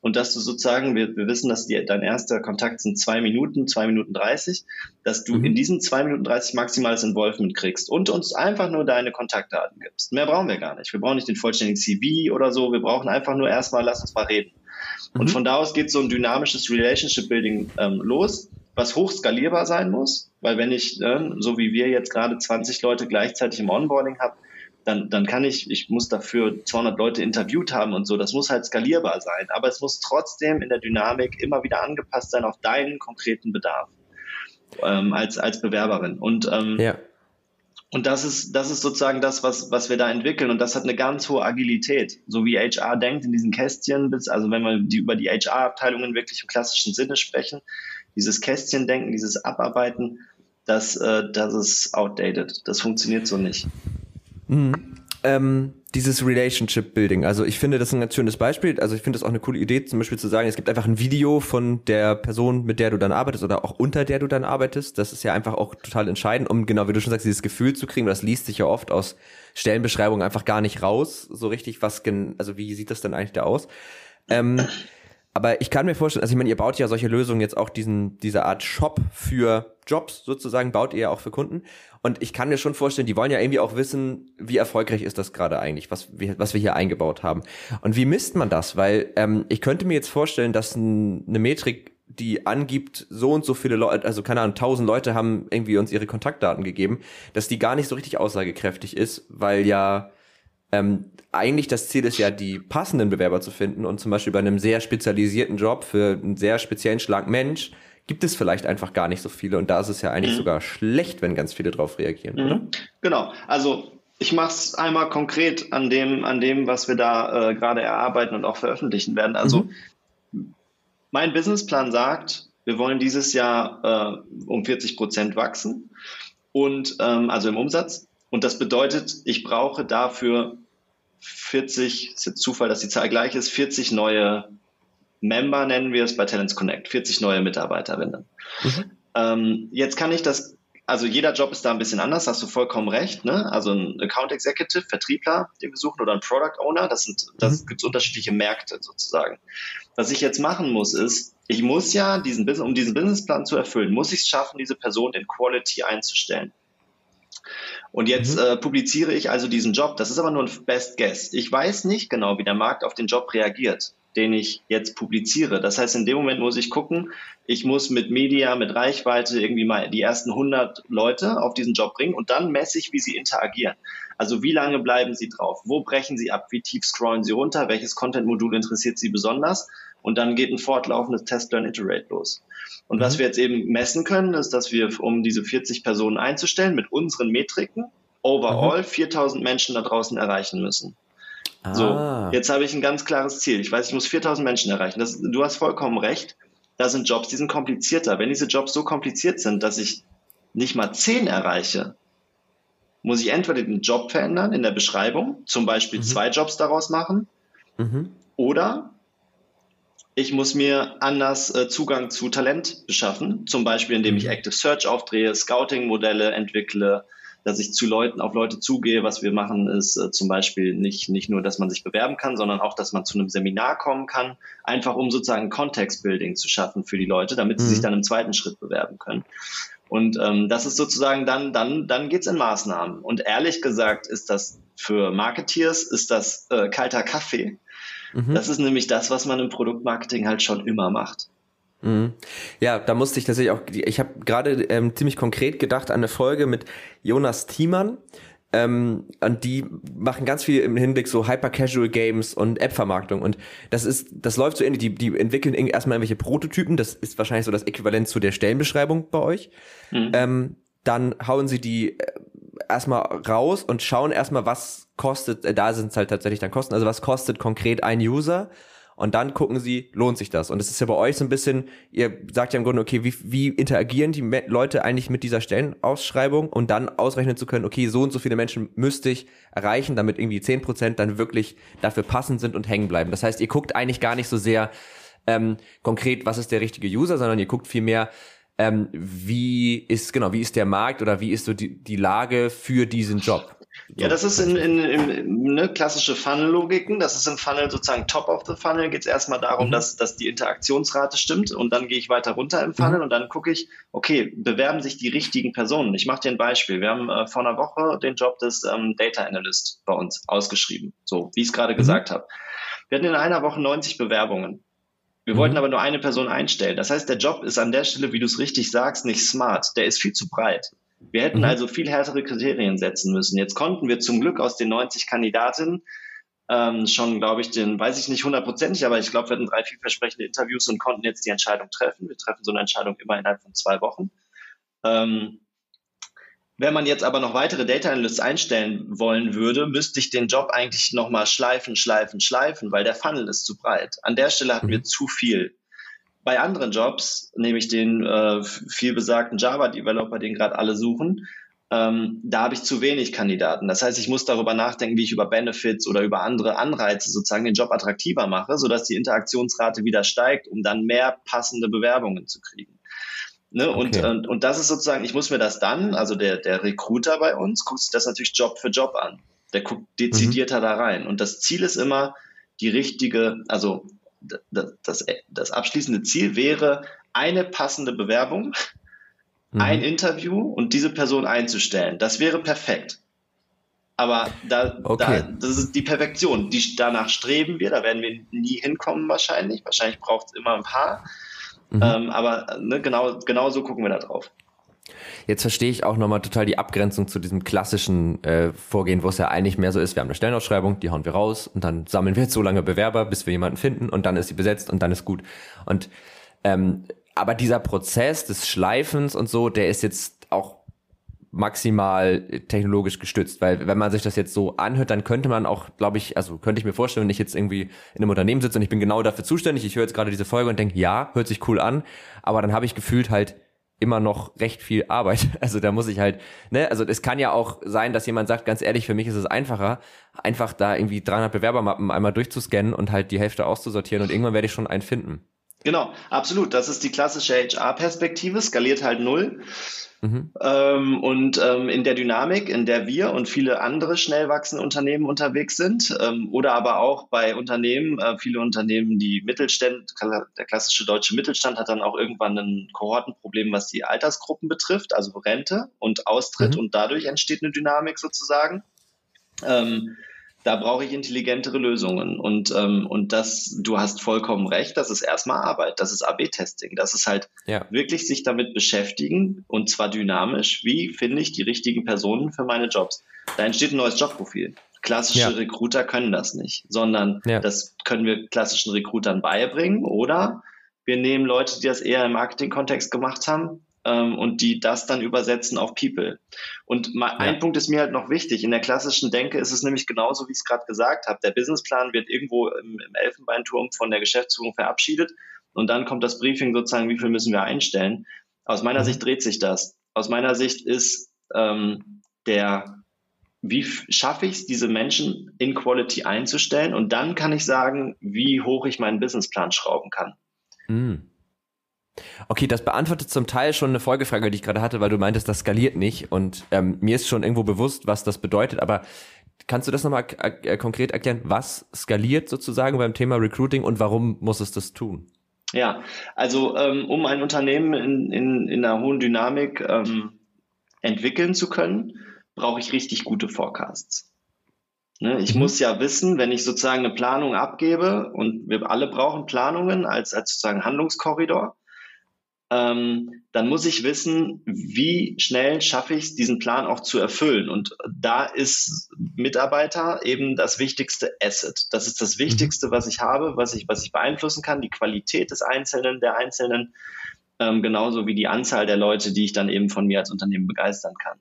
und dass du sozusagen, wir, wir wissen, dass die, dein erster Kontakt sind zwei Minuten, zwei Minuten dreißig, dass du mhm. in diesen zwei Minuten dreißig maximales Involvement kriegst und uns einfach nur deine Kontaktdaten gibst. Mehr brauchen wir gar nicht. Wir brauchen nicht den vollständigen CV oder so. Wir brauchen einfach nur erstmal, lass uns mal reden. Mhm. Und von da aus geht so ein dynamisches Relationship Building ähm, los. Was hoch skalierbar sein muss, weil wenn ich, äh, so wie wir jetzt gerade 20 Leute gleichzeitig im Onboarding habe, dann, dann kann ich, ich muss dafür 200 Leute interviewt haben und so, das muss halt skalierbar sein, aber es muss trotzdem in der Dynamik immer wieder angepasst sein auf deinen konkreten Bedarf ähm, als, als Bewerberin. Und ähm, ja. Und das ist, das ist sozusagen das, was, was wir da entwickeln. Und das hat eine ganz hohe Agilität. So wie HR denkt in diesen Kästchen, bis, also wenn wir die, über die HR-Abteilungen wirklich im klassischen Sinne sprechen, dieses Kästchen-Denken, dieses Abarbeiten, das, äh, das ist outdated. Das funktioniert so nicht. Mhm. Ähm, dieses Relationship Building. Also ich finde, das ist ein ganz schönes Beispiel. Also ich finde das auch eine coole Idee, zum Beispiel zu sagen, es gibt einfach ein Video von der Person, mit der du dann arbeitest oder auch unter der du dann arbeitest. Das ist ja einfach auch total entscheidend, um genau, wie du schon sagst, dieses Gefühl zu kriegen. Das liest sich ja oft aus Stellenbeschreibungen einfach gar nicht raus, so richtig, was, also wie sieht das denn eigentlich da aus? Ähm, aber ich kann mir vorstellen, also ich meine, ihr baut ja solche Lösungen jetzt auch diesen, diese Art Shop für Jobs sozusagen, baut ihr ja auch für Kunden. Und ich kann mir schon vorstellen, die wollen ja irgendwie auch wissen, wie erfolgreich ist das gerade eigentlich, was wir, was wir hier eingebaut haben. Und wie misst man das? Weil ähm, ich könnte mir jetzt vorstellen, dass ein, eine Metrik, die angibt, so und so viele Leute, also keine Ahnung, tausend Leute haben irgendwie uns ihre Kontaktdaten gegeben, dass die gar nicht so richtig aussagekräftig ist, weil ja ähm, eigentlich das Ziel ist ja, die passenden Bewerber zu finden und zum Beispiel bei einem sehr spezialisierten Job für einen sehr speziellen Schlag Mensch gibt es vielleicht einfach gar nicht so viele und da ist es ja eigentlich mhm. sogar schlecht, wenn ganz viele drauf reagieren, mhm. oder? Genau, also ich mache es einmal konkret an dem, an dem, was wir da äh, gerade erarbeiten und auch veröffentlichen werden. Also mhm. mein Businessplan sagt, wir wollen dieses Jahr äh, um 40 Prozent wachsen und ähm, also im Umsatz. Und das bedeutet, ich brauche dafür 40, ist jetzt Zufall, dass die Zahl gleich ist, 40 neue Member nennen wir es bei Talents Connect, 40 neue Mitarbeiterinnen. Mhm. Ähm, jetzt kann ich das, also jeder Job ist da ein bisschen anders, hast du vollkommen recht. Ne? Also ein Account Executive, Vertriebler, den wir suchen, oder ein Product Owner, das, sind, das mhm. gibt unterschiedliche Märkte sozusagen. Was ich jetzt machen muss, ist, ich muss ja diesen, um diesen Businessplan zu erfüllen, muss ich es schaffen, diese Person in Quality einzustellen. Und jetzt mhm. äh, publiziere ich also diesen Job. Das ist aber nur ein Best Guess. Ich weiß nicht genau, wie der Markt auf den Job reagiert, den ich jetzt publiziere. Das heißt, in dem Moment muss ich gucken, ich muss mit Media, mit Reichweite irgendwie mal die ersten 100 Leute auf diesen Job bringen und dann messe ich, wie sie interagieren. Also wie lange bleiben sie drauf? Wo brechen sie ab? Wie tief scrollen sie runter? Welches Content-Modul interessiert sie besonders? Und dann geht ein fortlaufendes Test-Learn-Iterate los. Und mhm. was wir jetzt eben messen können, ist, dass wir, um diese 40 Personen einzustellen, mit unseren Metriken overall mhm. 4000 Menschen da draußen erreichen müssen. Ah. So, jetzt habe ich ein ganz klares Ziel. Ich weiß, ich muss 4000 Menschen erreichen. Das, du hast vollkommen recht. Da sind Jobs, die sind komplizierter. Wenn diese Jobs so kompliziert sind, dass ich nicht mal 10 erreiche, muss ich entweder den Job verändern in der Beschreibung, zum Beispiel mhm. zwei Jobs daraus machen, mhm. oder ich muss mir anders äh, Zugang zu Talent beschaffen, zum Beispiel indem ich mhm. Active Search aufdrehe, Scouting-Modelle entwickle, dass ich zu Leuten auf Leute zugehe. Was wir machen, ist äh, zum Beispiel nicht, nicht nur, dass man sich bewerben kann, sondern auch, dass man zu einem Seminar kommen kann, einfach um sozusagen Context-Building zu schaffen für die Leute, damit sie mhm. sich dann im zweiten Schritt bewerben können. Und ähm, das ist sozusagen dann, dann, dann geht's in Maßnahmen. Und ehrlich gesagt ist das für Marketeers, ist das äh, kalter Kaffee. Mhm. Das ist nämlich das, was man im Produktmarketing halt schon immer macht. Mhm. Ja, da musste ich tatsächlich auch, ich habe gerade ähm, ziemlich konkret gedacht an eine Folge mit Jonas Thiemann. Ähm, und die machen ganz viel im Hinblick so Hyper-Casual Games und App-Vermarktung. Und das ist, das läuft so ähnlich. Die, die entwickeln erstmal irgendwelche Prototypen. Das ist wahrscheinlich so das Äquivalent zu der Stellenbeschreibung bei euch. Mhm. Ähm, dann hauen sie die äh, erstmal raus und schauen erstmal, was kostet, äh, da sind es halt tatsächlich dann Kosten, also was kostet konkret ein User und dann gucken sie, lohnt sich das? Und es ist ja bei euch so ein bisschen, ihr sagt ja im Grunde, okay, wie, wie interagieren die Leute eigentlich mit dieser Stellenausschreibung und dann ausrechnen zu können, okay, so und so viele Menschen müsste ich erreichen, damit irgendwie zehn Prozent dann wirklich dafür passend sind und hängen bleiben. Das heißt, ihr guckt eigentlich gar nicht so sehr ähm, konkret, was ist der richtige User, sondern ihr guckt vielmehr, ähm, wie ist, genau, wie ist der Markt oder wie ist so die, die Lage für diesen Job? Ja, das ist in, in, in ne, klassische Funnel-Logiken. Das ist im Funnel sozusagen top of the Funnel. Geht es erstmal darum, mhm. dass, dass die Interaktionsrate stimmt und dann gehe ich weiter runter im Funnel mhm. und dann gucke ich, okay, bewerben sich die richtigen Personen. Ich mache dir ein Beispiel. Wir haben äh, vor einer Woche den Job des ähm, Data Analyst bei uns ausgeschrieben, so wie ich es gerade mhm. gesagt habe. Wir hatten in einer Woche 90 Bewerbungen. Wir mhm. wollten aber nur eine Person einstellen. Das heißt, der Job ist an der Stelle, wie du es richtig sagst, nicht smart. Der ist viel zu breit. Wir hätten mhm. also viel härtere Kriterien setzen müssen. Jetzt konnten wir zum Glück aus den 90 Kandidatinnen ähm, schon, glaube ich, den, weiß ich nicht hundertprozentig, aber ich glaube, wir hatten drei vielversprechende Interviews und konnten jetzt die Entscheidung treffen. Wir treffen so eine Entscheidung immer innerhalb von zwei Wochen. Ähm, wenn man jetzt aber noch weitere Data Analysts einstellen wollen würde, müsste ich den Job eigentlich nochmal schleifen, schleifen, schleifen, weil der Funnel ist zu breit. An der Stelle hatten wir mhm. zu viel. Bei anderen Jobs, nämlich den äh, vielbesagten Java-Developer, den gerade alle suchen, ähm, da habe ich zu wenig Kandidaten. Das heißt, ich muss darüber nachdenken, wie ich über Benefits oder über andere Anreize sozusagen den Job attraktiver mache, sodass die Interaktionsrate wieder steigt, um dann mehr passende Bewerbungen zu kriegen. Ne? Okay. Und, und, und das ist sozusagen, ich muss mir das dann, also der, der Recruiter bei uns, guckt sich das natürlich Job für Job an. Der guckt dezidierter mhm. da rein. Und das Ziel ist immer die richtige, also das, das, das abschließende Ziel wäre, eine passende Bewerbung, mhm. ein Interview und diese Person einzustellen. Das wäre perfekt. Aber da, okay. da, das ist die Perfektion. Die, danach streben wir, da werden wir nie hinkommen wahrscheinlich. Wahrscheinlich braucht es immer ein paar. Mhm. Ähm, aber ne, genau, genau so gucken wir da drauf. Jetzt verstehe ich auch nochmal total die Abgrenzung zu diesem klassischen äh, Vorgehen, wo es ja eigentlich mehr so ist, wir haben eine Stellenausschreibung, die hauen wir raus und dann sammeln wir jetzt so lange Bewerber, bis wir jemanden finden und dann ist sie besetzt und dann ist gut. Und ähm, aber dieser Prozess des Schleifens und so, der ist jetzt auch maximal technologisch gestützt, weil wenn man sich das jetzt so anhört, dann könnte man auch, glaube ich, also könnte ich mir vorstellen, wenn ich jetzt irgendwie in einem Unternehmen sitze und ich bin genau dafür zuständig, ich höre jetzt gerade diese Folge und denke, ja, hört sich cool an, aber dann habe ich gefühlt halt immer noch recht viel Arbeit. <laughs> Also da muss ich halt, ne, also es kann ja auch sein, dass jemand sagt, ganz ehrlich, für mich ist es einfacher, einfach da irgendwie 300 Bewerbermappen einmal durchzuscannen und halt die Hälfte auszusortieren und irgendwann werde ich schon einen finden. Genau, absolut. Das ist die klassische HR-Perspektive, skaliert halt null. Mhm. Ähm, und ähm, in der Dynamik, in der wir und viele andere schnell wachsende Unternehmen unterwegs sind, ähm, oder aber auch bei Unternehmen, äh, viele Unternehmen, die Mittelstand, der klassische deutsche Mittelstand hat dann auch irgendwann ein Kohortenproblem, was die Altersgruppen betrifft, also Rente und Austritt mhm. und dadurch entsteht eine Dynamik sozusagen. Ähm, da brauche ich intelligentere Lösungen. Und, ähm, und das, du hast vollkommen recht, das ist erstmal Arbeit, das ist AB-Testing. Das ist halt ja. wirklich sich damit beschäftigen und zwar dynamisch, wie finde ich die richtigen Personen für meine Jobs. Da entsteht ein neues Jobprofil. Klassische ja. Recruiter können das nicht, sondern ja. das können wir klassischen Recruitern beibringen oder wir nehmen Leute, die das eher im Marketing-Kontext gemacht haben ähm, und die das dann übersetzen auf People. Und mal, ja. ein Punkt ist mir halt noch wichtig. In der klassischen Denke ist es nämlich genauso, wie ich es gerade gesagt habe. Der Businessplan wird irgendwo im, im Elfenbeinturm von der Geschäftsführung verabschiedet und dann kommt das Briefing sozusagen, wie viel müssen wir einstellen. Aus meiner mhm. Sicht dreht sich das. Aus meiner Sicht ist ähm, der wie schaffe ich es, diese Menschen in Quality einzustellen? Und dann kann ich sagen, wie hoch ich meinen Businessplan schrauben kann. Mhm. Okay, das beantwortet zum Teil schon eine Folgefrage, die ich gerade hatte, weil du meintest, das skaliert nicht. Und ähm, mir ist schon irgendwo bewusst, was das bedeutet. Aber kannst du das nochmal äh, konkret erklären? Was skaliert sozusagen beim Thema Recruiting und warum muss es das tun? Ja, also ähm, um ein Unternehmen in, in, in einer hohen Dynamik ähm, entwickeln zu können, brauche ich richtig gute Forecasts. Ne, ich mhm. muss ja wissen, wenn ich sozusagen eine Planung abgebe und wir alle brauchen Planungen als, als sozusagen Handlungskorridor, ähm, dann muss ich wissen, wie schnell schaffe ich es, diesen Plan auch zu erfüllen. Und da ist Mitarbeiter eben das wichtigste Asset. Das ist das mhm. Wichtigste, was ich habe, was ich, was ich beeinflussen kann, die Qualität des Einzelnen, der Einzelnen, ähm, genauso wie die Anzahl der Leute, die ich dann eben von mir als Unternehmen begeistern kann.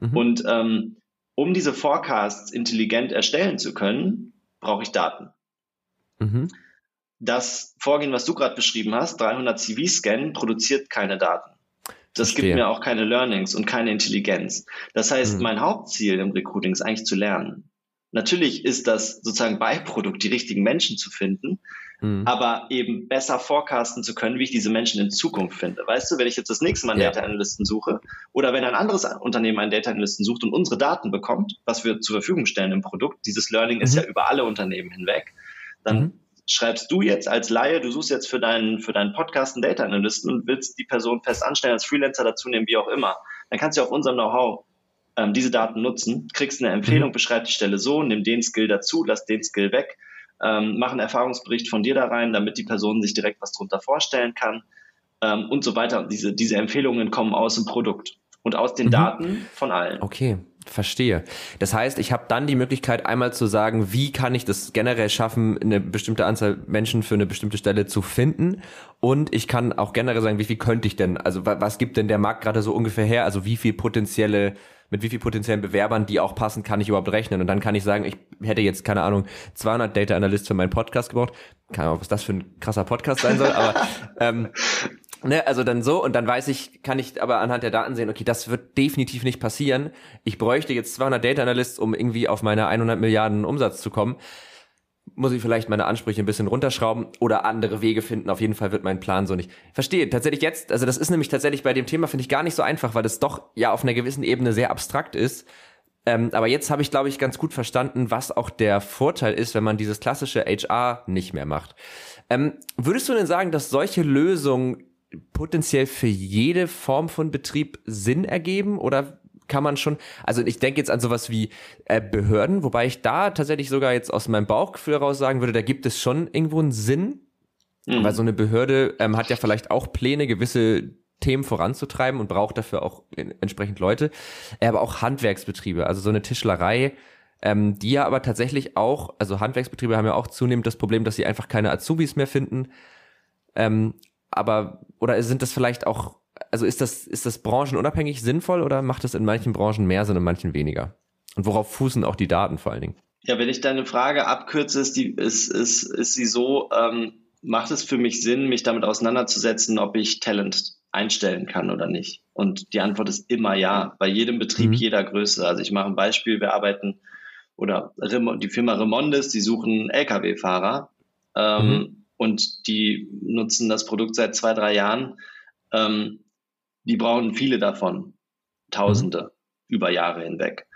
Mhm. Und ähm, um diese Forecasts intelligent erstellen zu können, brauche ich Daten. Mhm das Vorgehen, was du gerade beschrieben hast, 300 CV scannen, produziert keine Daten. Das Verstehe. gibt mir auch keine Learnings und keine Intelligenz. Das heißt, mhm. mein Hauptziel im Recruiting ist eigentlich zu lernen. Natürlich ist das sozusagen Beiprodukt, die richtigen Menschen zu finden, mhm. aber eben besser forecasten zu können, wie ich diese Menschen in Zukunft finde. Weißt du, wenn ich jetzt das nächste Mal einen ja. Data Analysten suche oder wenn ein anderes Unternehmen einen Data Analysten sucht und unsere Daten bekommt, was wir zur Verfügung stellen im Produkt, dieses Learning mhm. ist ja über alle Unternehmen hinweg, dann mhm schreibst du jetzt als Laie, du suchst jetzt für deinen, für deinen Podcast einen Data Analysten und willst die Person fest anstellen, als Freelancer dazu nehmen, wie auch immer, dann kannst du auf unserem Know-how ähm, diese Daten nutzen, kriegst eine Empfehlung, mhm. beschreib die Stelle so, nimm den Skill dazu, lass den Skill weg ähm, machen Erfahrungsbericht von dir da rein, damit die Person sich direkt was drunter vorstellen kann ähm, und so weiter. Diese, diese Empfehlungen kommen aus dem Produkt und aus den mhm. Daten von allen. Okay, verstehe. Das heißt, ich habe dann die Möglichkeit, einmal zu sagen, wie kann ich das generell schaffen, eine bestimmte Anzahl Menschen für eine bestimmte Stelle zu finden. Und ich kann auch generell sagen, wie viel könnte ich denn, also was gibt denn der Markt gerade so ungefähr her? Also wie viel potenzielle mit wie viel potenziellen Bewerbern, die auch passen, kann ich überhaupt rechnen. Und dann kann ich sagen, ich hätte jetzt, keine Ahnung, 200 Data Analysts für meinen Podcast gebraucht. Keine Ahnung, was das für ein krasser Podcast sein soll, aber <laughs> ähm, Ne, also dann so und dann weiß ich, kann ich aber anhand der Daten sehen, okay, das wird definitiv nicht passieren. Ich bräuchte jetzt 200 Data Analysts, um irgendwie auf meine 100 Milliarden Umsatz zu kommen. Muss ich vielleicht meine Ansprüche ein bisschen runterschrauben oder andere Wege finden. Auf jeden Fall wird mein Plan so nicht. Verstehe, tatsächlich jetzt, also das ist nämlich tatsächlich bei dem Thema, finde ich gar nicht so einfach, weil das doch ja auf einer gewissen Ebene sehr abstrakt ist. Ähm, aber jetzt habe ich, glaube ich, ganz gut verstanden, was auch der Vorteil ist, wenn man dieses klassische HR nicht mehr macht. Ähm, würdest du denn sagen, dass solche Lösungen potenziell für jede Form von Betrieb Sinn ergeben oder kann man schon, also ich denke jetzt an sowas wie äh, Behörden, wobei ich da tatsächlich sogar jetzt aus meinem Bauchgefühl heraus sagen würde, da gibt es schon irgendwo einen Sinn, mhm. weil so eine Behörde ähm, hat ja vielleicht auch Pläne, gewisse Themen voranzutreiben und braucht dafür auch entsprechend Leute, äh, aber auch Handwerksbetriebe, also so eine Tischlerei, ähm, die ja aber tatsächlich auch, also Handwerksbetriebe haben ja auch zunehmend das Problem, dass sie einfach keine Azubis mehr finden. Ähm, aber, oder sind das vielleicht auch, also ist das, ist das branchenunabhängig sinnvoll oder macht es in manchen Branchen mehr Sinn, in manchen weniger? Und worauf fußen auch die Daten vor allen Dingen? Ja, wenn ich deine Frage abkürze, ist, die, ist, ist, ist sie so, ähm, macht es für mich Sinn, mich damit auseinanderzusetzen, ob ich Talent einstellen kann oder nicht? Und die Antwort ist immer ja, bei jedem Betrieb mhm. jeder Größe. Also ich mache ein Beispiel, wir arbeiten oder die Firma Remondes, die suchen Lkw-Fahrer. Ähm, mhm und die nutzen das Produkt seit zwei, drei Jahren. Ähm, die brauchen viele davon, Tausende mhm. über Jahre hinweg.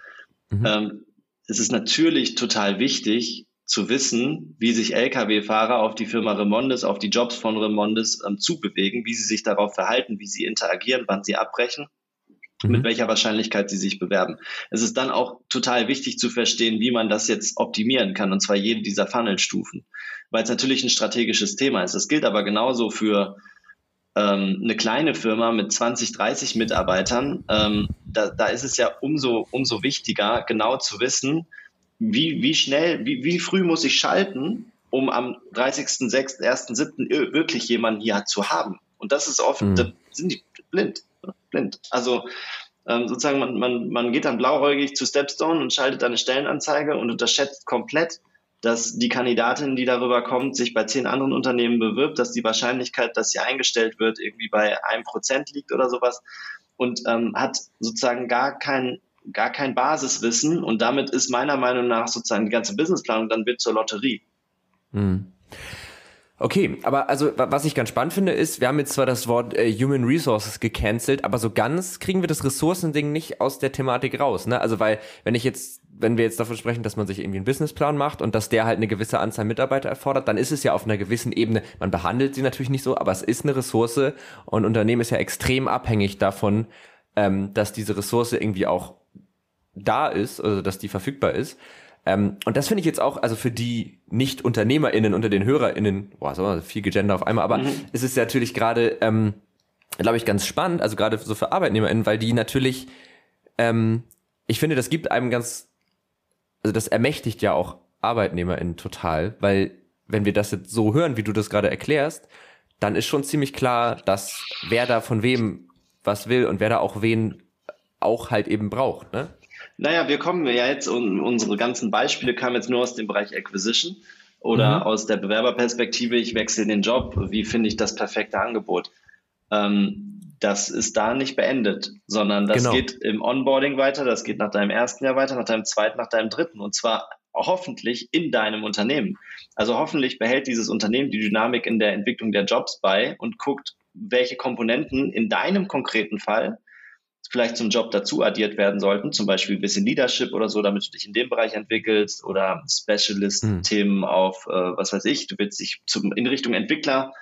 Mhm. Ähm, es ist natürlich total wichtig zu wissen, wie sich Lkw-Fahrer auf die Firma Remondes, auf die Jobs von Remondes ähm, zubewegen, wie sie sich darauf verhalten, wie sie interagieren, wann sie abbrechen mhm. mit welcher Wahrscheinlichkeit sie sich bewerben. Es ist dann auch total wichtig zu verstehen, wie man das jetzt optimieren kann, und zwar jede dieser Funnelstufen, weil es natürlich ein strategisches Thema ist. Das gilt aber genauso für ähm, eine kleine Firma mit 20, 30 Mitarbeitern. Ähm, da, da ist es ja umso, umso wichtiger, genau zu wissen, wie, wie schnell, wie, wie früh muss ich schalten, um am 30.06., wirklich jemanden hier zu haben. Und das ist oft, mhm. da sind die blind blind. Also ähm, sozusagen, man, man, man geht dann blauäugig zu Stepstone und schaltet eine Stellenanzeige und unterschätzt komplett, dass die Kandidatin, die darüber kommt, sich bei zehn anderen Unternehmen bewirbt, dass die Wahrscheinlichkeit, dass sie eingestellt wird, irgendwie bei einem Prozent liegt oder sowas und ähm, hat sozusagen gar kein gar kein Basiswissen und damit ist meiner Meinung nach sozusagen die ganze Businessplanung dann wird zur Lotterie. Hm. Okay, aber also was ich ganz spannend finde, ist, wir haben jetzt zwar das Wort äh, Human Resources gecancelt, aber so ganz kriegen wir das Ressourcending nicht aus der Thematik raus. Ne? Also weil, wenn ich jetzt, wenn wir jetzt davon sprechen, dass man sich irgendwie einen Businessplan macht und dass der halt eine gewisse Anzahl Mitarbeiter erfordert, dann ist es ja auf einer gewissen Ebene, man behandelt sie natürlich nicht so, aber es ist eine Ressource und Unternehmen ist ja extrem abhängig davon, ähm, dass diese Ressource irgendwie auch da ist, also dass die verfügbar ist. Ähm, und das finde ich jetzt auch, also für die Nicht-UnternehmerInnen unter den HörerInnen, boah, so viel Gegender auf einmal, aber mhm. es ist natürlich gerade, ähm, glaube ich, ganz spannend, also gerade so für ArbeitnehmerInnen, weil die natürlich, ähm, ich finde, das gibt einem ganz, also das ermächtigt ja auch ArbeitnehmerInnen total, weil wenn wir das jetzt so hören, wie du das gerade erklärst, dann ist schon ziemlich klar, dass wer da von wem was will und wer da auch wen auch halt eben braucht, ne? Naja, wir kommen ja jetzt und unsere ganzen Beispiele kamen jetzt nur aus dem Bereich Acquisition oder mhm. aus der Bewerberperspektive, ich wechsle den Job, wie finde ich das perfekte Angebot? Ähm, das ist da nicht beendet, sondern das genau. geht im Onboarding weiter, das geht nach deinem ersten Jahr weiter, nach deinem zweiten, nach deinem dritten und zwar hoffentlich in deinem Unternehmen. Also hoffentlich behält dieses Unternehmen die Dynamik in der Entwicklung der Jobs bei und guckt, welche Komponenten in deinem konkreten Fall vielleicht zum Job dazu addiert werden sollten, zum Beispiel ein bisschen Leadership oder so, damit du dich in dem Bereich entwickelst oder Specialist-Themen hm. auf, äh, was weiß ich, du willst dich zum, in Richtung Entwickler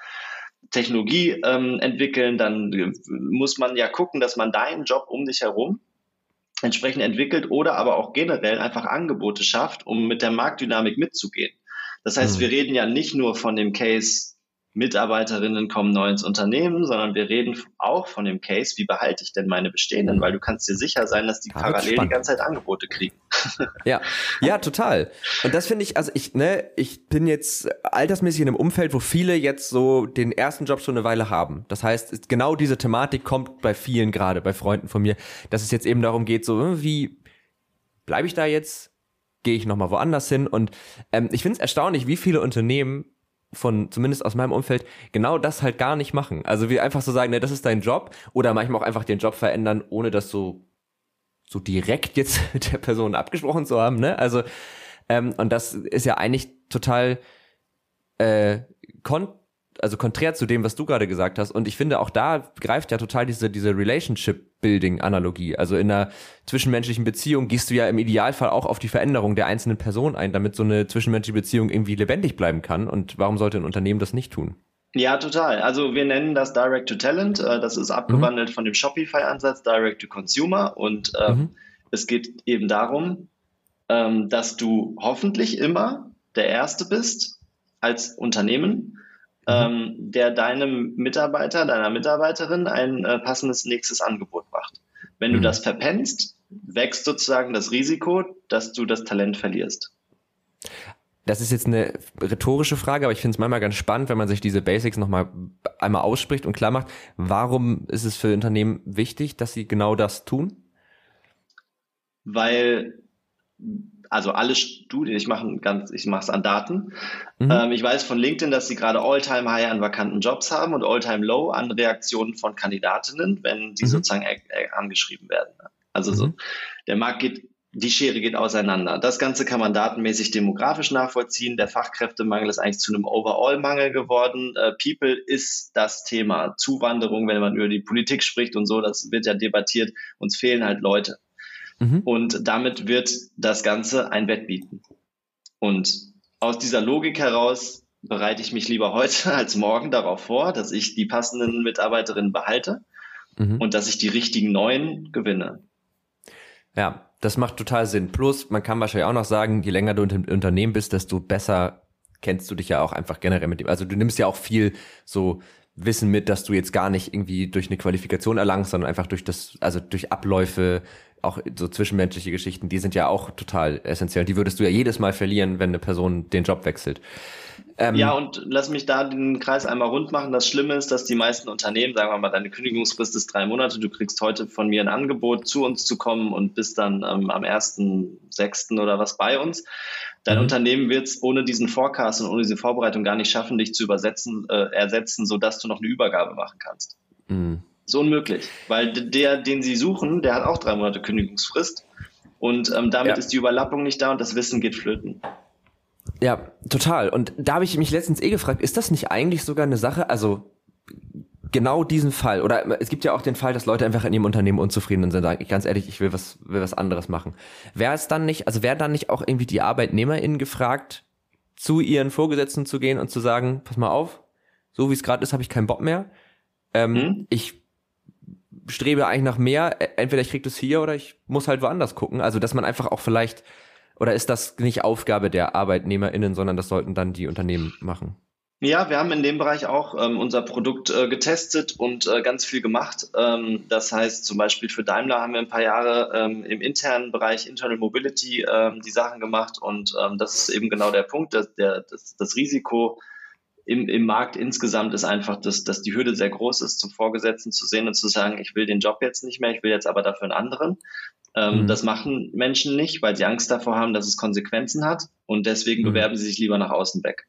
Technologie ähm, entwickeln, dann äh, muss man ja gucken, dass man deinen Job um dich herum entsprechend entwickelt oder aber auch generell einfach Angebote schafft, um mit der Marktdynamik mitzugehen. Das heißt, mhm. wir reden ja nicht nur von dem Case, Mitarbeiterinnen kommen neu ins Unternehmen, sondern wir reden auch von dem Case, wie behalte ich denn meine bestehenden, weil du kannst dir sicher sein, dass die ja, parallel die ganze Zeit Angebote kriegen. <laughs> ja, ja, total. Und das finde ich, also ich, ne, ich bin jetzt altersmäßig in einem Umfeld, wo viele jetzt so den ersten Job schon eine Weile haben. Das heißt, genau diese Thematik kommt bei vielen gerade, bei Freunden von mir, dass es jetzt eben darum geht, so hm, wie bleibe ich da jetzt? Gehe ich nochmal woanders hin? Und ähm, ich finde es erstaunlich, wie viele Unternehmen von, zumindest aus meinem Umfeld, genau das halt gar nicht machen. Also wir einfach so sagen, ne, das ist dein Job oder manchmal auch einfach den Job verändern, ohne das so, so direkt jetzt <laughs> mit der Person abgesprochen zu haben, ne? Also, ähm, und das ist ja eigentlich total äh, kon also konträr zu dem, was du gerade gesagt hast. Und ich finde, auch da greift ja total diese, diese Relationship-Building-Analogie. Also in einer zwischenmenschlichen Beziehung gehst du ja im Idealfall auch auf die Veränderung der einzelnen Person ein, damit so eine zwischenmenschliche Beziehung irgendwie lebendig bleiben kann. Und warum sollte ein Unternehmen das nicht tun? Ja, total. Also wir nennen das Direct to Talent. Äh, das ist abgewandelt mhm. von dem Shopify-Ansatz Direct to Consumer. Und äh, mhm. es geht eben darum, ähm, dass du hoffentlich immer der Erste bist als Unternehmen. Ähm, der deinem Mitarbeiter, deiner Mitarbeiterin ein äh, passendes nächstes Angebot macht. Wenn mhm. du das verpennst, wächst sozusagen das Risiko, dass du das Talent verlierst. Das ist jetzt eine rhetorische Frage, aber ich finde es manchmal ganz spannend, wenn man sich diese Basics nochmal einmal ausspricht und klar macht. Warum ist es für Unternehmen wichtig, dass sie genau das tun? Weil also alle Studien, ich mache ganz, ich mache es an Daten. Mhm. Ähm, ich weiß von LinkedIn, dass sie gerade All-Time High an vakanten Jobs haben und All-Time Low an Reaktionen von Kandidatinnen, wenn die mhm. sozusagen äh, äh, angeschrieben werden. Also mhm. so, der Markt geht, die Schere geht auseinander. Das Ganze kann man datenmäßig demografisch nachvollziehen. Der Fachkräftemangel ist eigentlich zu einem Overall-Mangel geworden. Äh, People ist das Thema. Zuwanderung, wenn man über die Politik spricht und so, das wird ja debattiert. Uns fehlen halt Leute. Mhm. Und damit wird das Ganze ein Wettbieten. Und aus dieser Logik heraus bereite ich mich lieber heute <laughs> als morgen darauf vor, dass ich die passenden Mitarbeiterinnen behalte mhm. und dass ich die richtigen neuen gewinne. Ja, das macht total Sinn. Plus, man kann wahrscheinlich auch noch sagen, je länger du im Unternehmen bist, desto besser kennst du dich ja auch einfach generell mit dem. Also du nimmst ja auch viel so Wissen mit, dass du jetzt gar nicht irgendwie durch eine Qualifikation erlangst, sondern einfach durch das, also durch Abläufe, auch so zwischenmenschliche Geschichten, die sind ja auch total essentiell. Die würdest du ja jedes Mal verlieren, wenn eine Person den Job wechselt. Ähm, ja, und lass mich da den Kreis einmal rund machen. Das Schlimme ist, dass die meisten Unternehmen, sagen wir mal, deine Kündigungsfrist ist drei Monate, du kriegst heute von mir ein Angebot, zu uns zu kommen und bist dann ähm, am 1.6. oder was bei uns. Dein mhm. Unternehmen wird es ohne diesen Forecast und ohne diese Vorbereitung gar nicht schaffen, dich zu übersetzen, äh, ersetzen, sodass du noch eine Übergabe machen kannst. Mhm so unmöglich, weil der, den sie suchen, der hat auch drei Monate Kündigungsfrist und ähm, damit ja. ist die Überlappung nicht da und das Wissen geht flöten. Ja, total. Und da habe ich mich letztens eh gefragt, ist das nicht eigentlich sogar eine Sache, also genau diesen Fall, oder es gibt ja auch den Fall, dass Leute einfach in ihrem Unternehmen unzufrieden sind und sagen, ganz ehrlich, ich will was, will was anderes machen. Wäre es dann nicht, also wäre dann nicht auch irgendwie die ArbeitnehmerInnen gefragt, zu ihren Vorgesetzten zu gehen und zu sagen, pass mal auf, so wie es gerade ist, habe ich keinen Bock mehr. Ähm, hm? Ich strebe eigentlich nach mehr. Entweder ich krieg das hier oder ich muss halt woanders gucken. Also, dass man einfach auch vielleicht, oder ist das nicht Aufgabe der ArbeitnehmerInnen, sondern das sollten dann die Unternehmen machen? Ja, wir haben in dem Bereich auch ähm, unser Produkt äh, getestet und äh, ganz viel gemacht. Ähm, das heißt, zum Beispiel für Daimler haben wir ein paar Jahre ähm, im internen Bereich Internal Mobility ähm, die Sachen gemacht und ähm, das ist eben genau der Punkt, dass der, das, das Risiko im, im Markt insgesamt ist einfach, dass, dass die Hürde sehr groß ist, zum Vorgesetzten zu sehen und zu sagen, ich will den Job jetzt nicht mehr, ich will jetzt aber dafür einen anderen. Ähm, mhm. Das machen Menschen nicht, weil sie Angst davor haben, dass es Konsequenzen hat und deswegen mhm. bewerben sie sich lieber nach außen weg.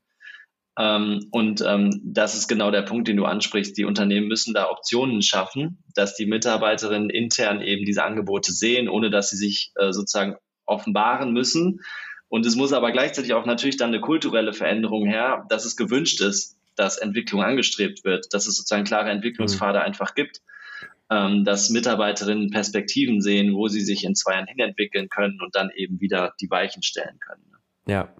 Ähm, und ähm, das ist genau der Punkt, den du ansprichst. Die Unternehmen müssen da Optionen schaffen, dass die Mitarbeiterinnen intern eben diese Angebote sehen, ohne dass sie sich äh, sozusagen offenbaren müssen, und es muss aber gleichzeitig auch natürlich dann eine kulturelle Veränderung her, dass es gewünscht ist, dass Entwicklung angestrebt wird, dass es sozusagen klare Entwicklungspfade mhm. einfach gibt, ähm, dass Mitarbeiterinnen Perspektiven sehen, wo sie sich in zwei Jahren hinentwickeln können und dann eben wieder die Weichen stellen können. Ja.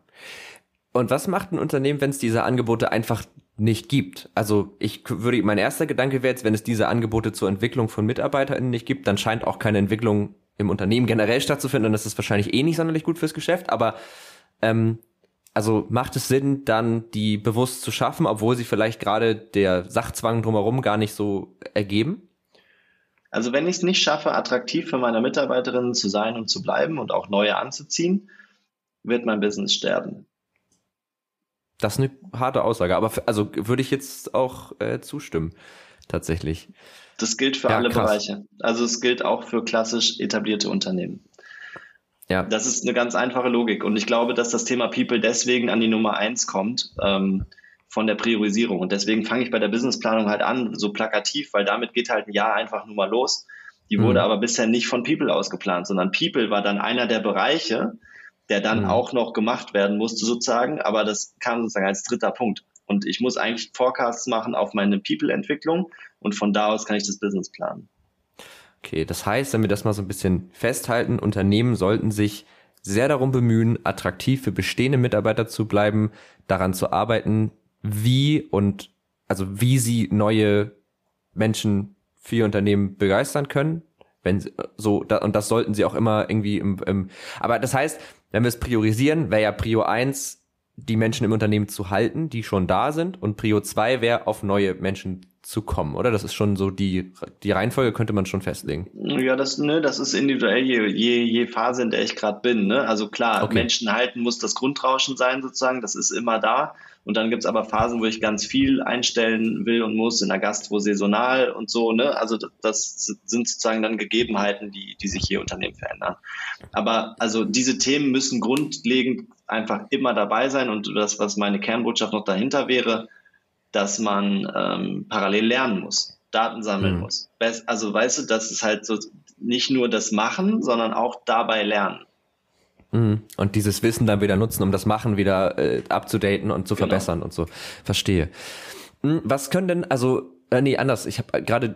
Und was macht ein Unternehmen, wenn es diese Angebote einfach nicht gibt? Also ich würde, mein erster Gedanke wäre jetzt, wenn es diese Angebote zur Entwicklung von MitarbeiterInnen nicht gibt, dann scheint auch keine Entwicklung im Unternehmen generell stattzufinden, dann ist das wahrscheinlich eh nicht sonderlich gut fürs Geschäft, aber ähm, also macht es Sinn, dann die bewusst zu schaffen, obwohl sie vielleicht gerade der Sachzwang drumherum gar nicht so ergeben? Also wenn ich es nicht schaffe, attraktiv für meine Mitarbeiterinnen zu sein und zu bleiben und auch neue anzuziehen, wird mein Business sterben. Das ist eine harte Aussage, aber also würde ich jetzt auch äh, zustimmen, tatsächlich. Das gilt für ja, alle krass. Bereiche. Also es gilt auch für klassisch etablierte Unternehmen. Ja. Das ist eine ganz einfache Logik. Und ich glaube, dass das Thema People deswegen an die Nummer eins kommt ähm, von der Priorisierung. Und deswegen fange ich bei der Businessplanung halt an, so plakativ, weil damit geht halt ein Jahr einfach nur mal los. Die mhm. wurde aber bisher nicht von People ausgeplant, sondern People war dann einer der Bereiche, der dann mhm. auch noch gemacht werden musste sozusagen. Aber das kam sozusagen als dritter Punkt. Und ich muss eigentlich Forecasts machen auf meine People-Entwicklung und von da aus kann ich das Business planen. Okay, das heißt, wenn wir das mal so ein bisschen festhalten, Unternehmen sollten sich sehr darum bemühen, attraktiv für bestehende Mitarbeiter zu bleiben, daran zu arbeiten, wie und also wie sie neue Menschen für ihr Unternehmen begeistern können. Wenn sie, so da, und das sollten sie auch immer irgendwie im, im aber das heißt, wenn wir es priorisieren, wäre ja Prio 1 die Menschen im Unternehmen zu halten, die schon da sind und Prio 2 wäre auf neue Menschen zu kommen, oder? Das ist schon so die, die Reihenfolge könnte man schon festlegen. Ja, das, ne, das ist individuell je, je, je Phase, in der ich gerade bin. Ne? Also klar, okay. Menschen halten muss das Grundrauschen sein sozusagen, das ist immer da. Und dann gibt's aber Phasen, wo ich ganz viel einstellen will und muss, in der Gastro saisonal und so. Ne? Also das sind sozusagen dann Gegebenheiten, die, die sich hier Unternehmen verändern. Aber also diese Themen müssen grundlegend einfach immer dabei sein. Und das, was meine Kernbotschaft noch dahinter wäre, dass man ähm, parallel lernen muss, Daten sammeln mhm. muss. Also weißt du, das ist halt so nicht nur das Machen, sondern auch dabei lernen. Mhm. Und dieses Wissen dann wieder nutzen, um das Machen wieder äh, abzudaten und zu genau. verbessern und so. Verstehe. Mhm, was können denn, also, äh, nee, anders. Ich habe gerade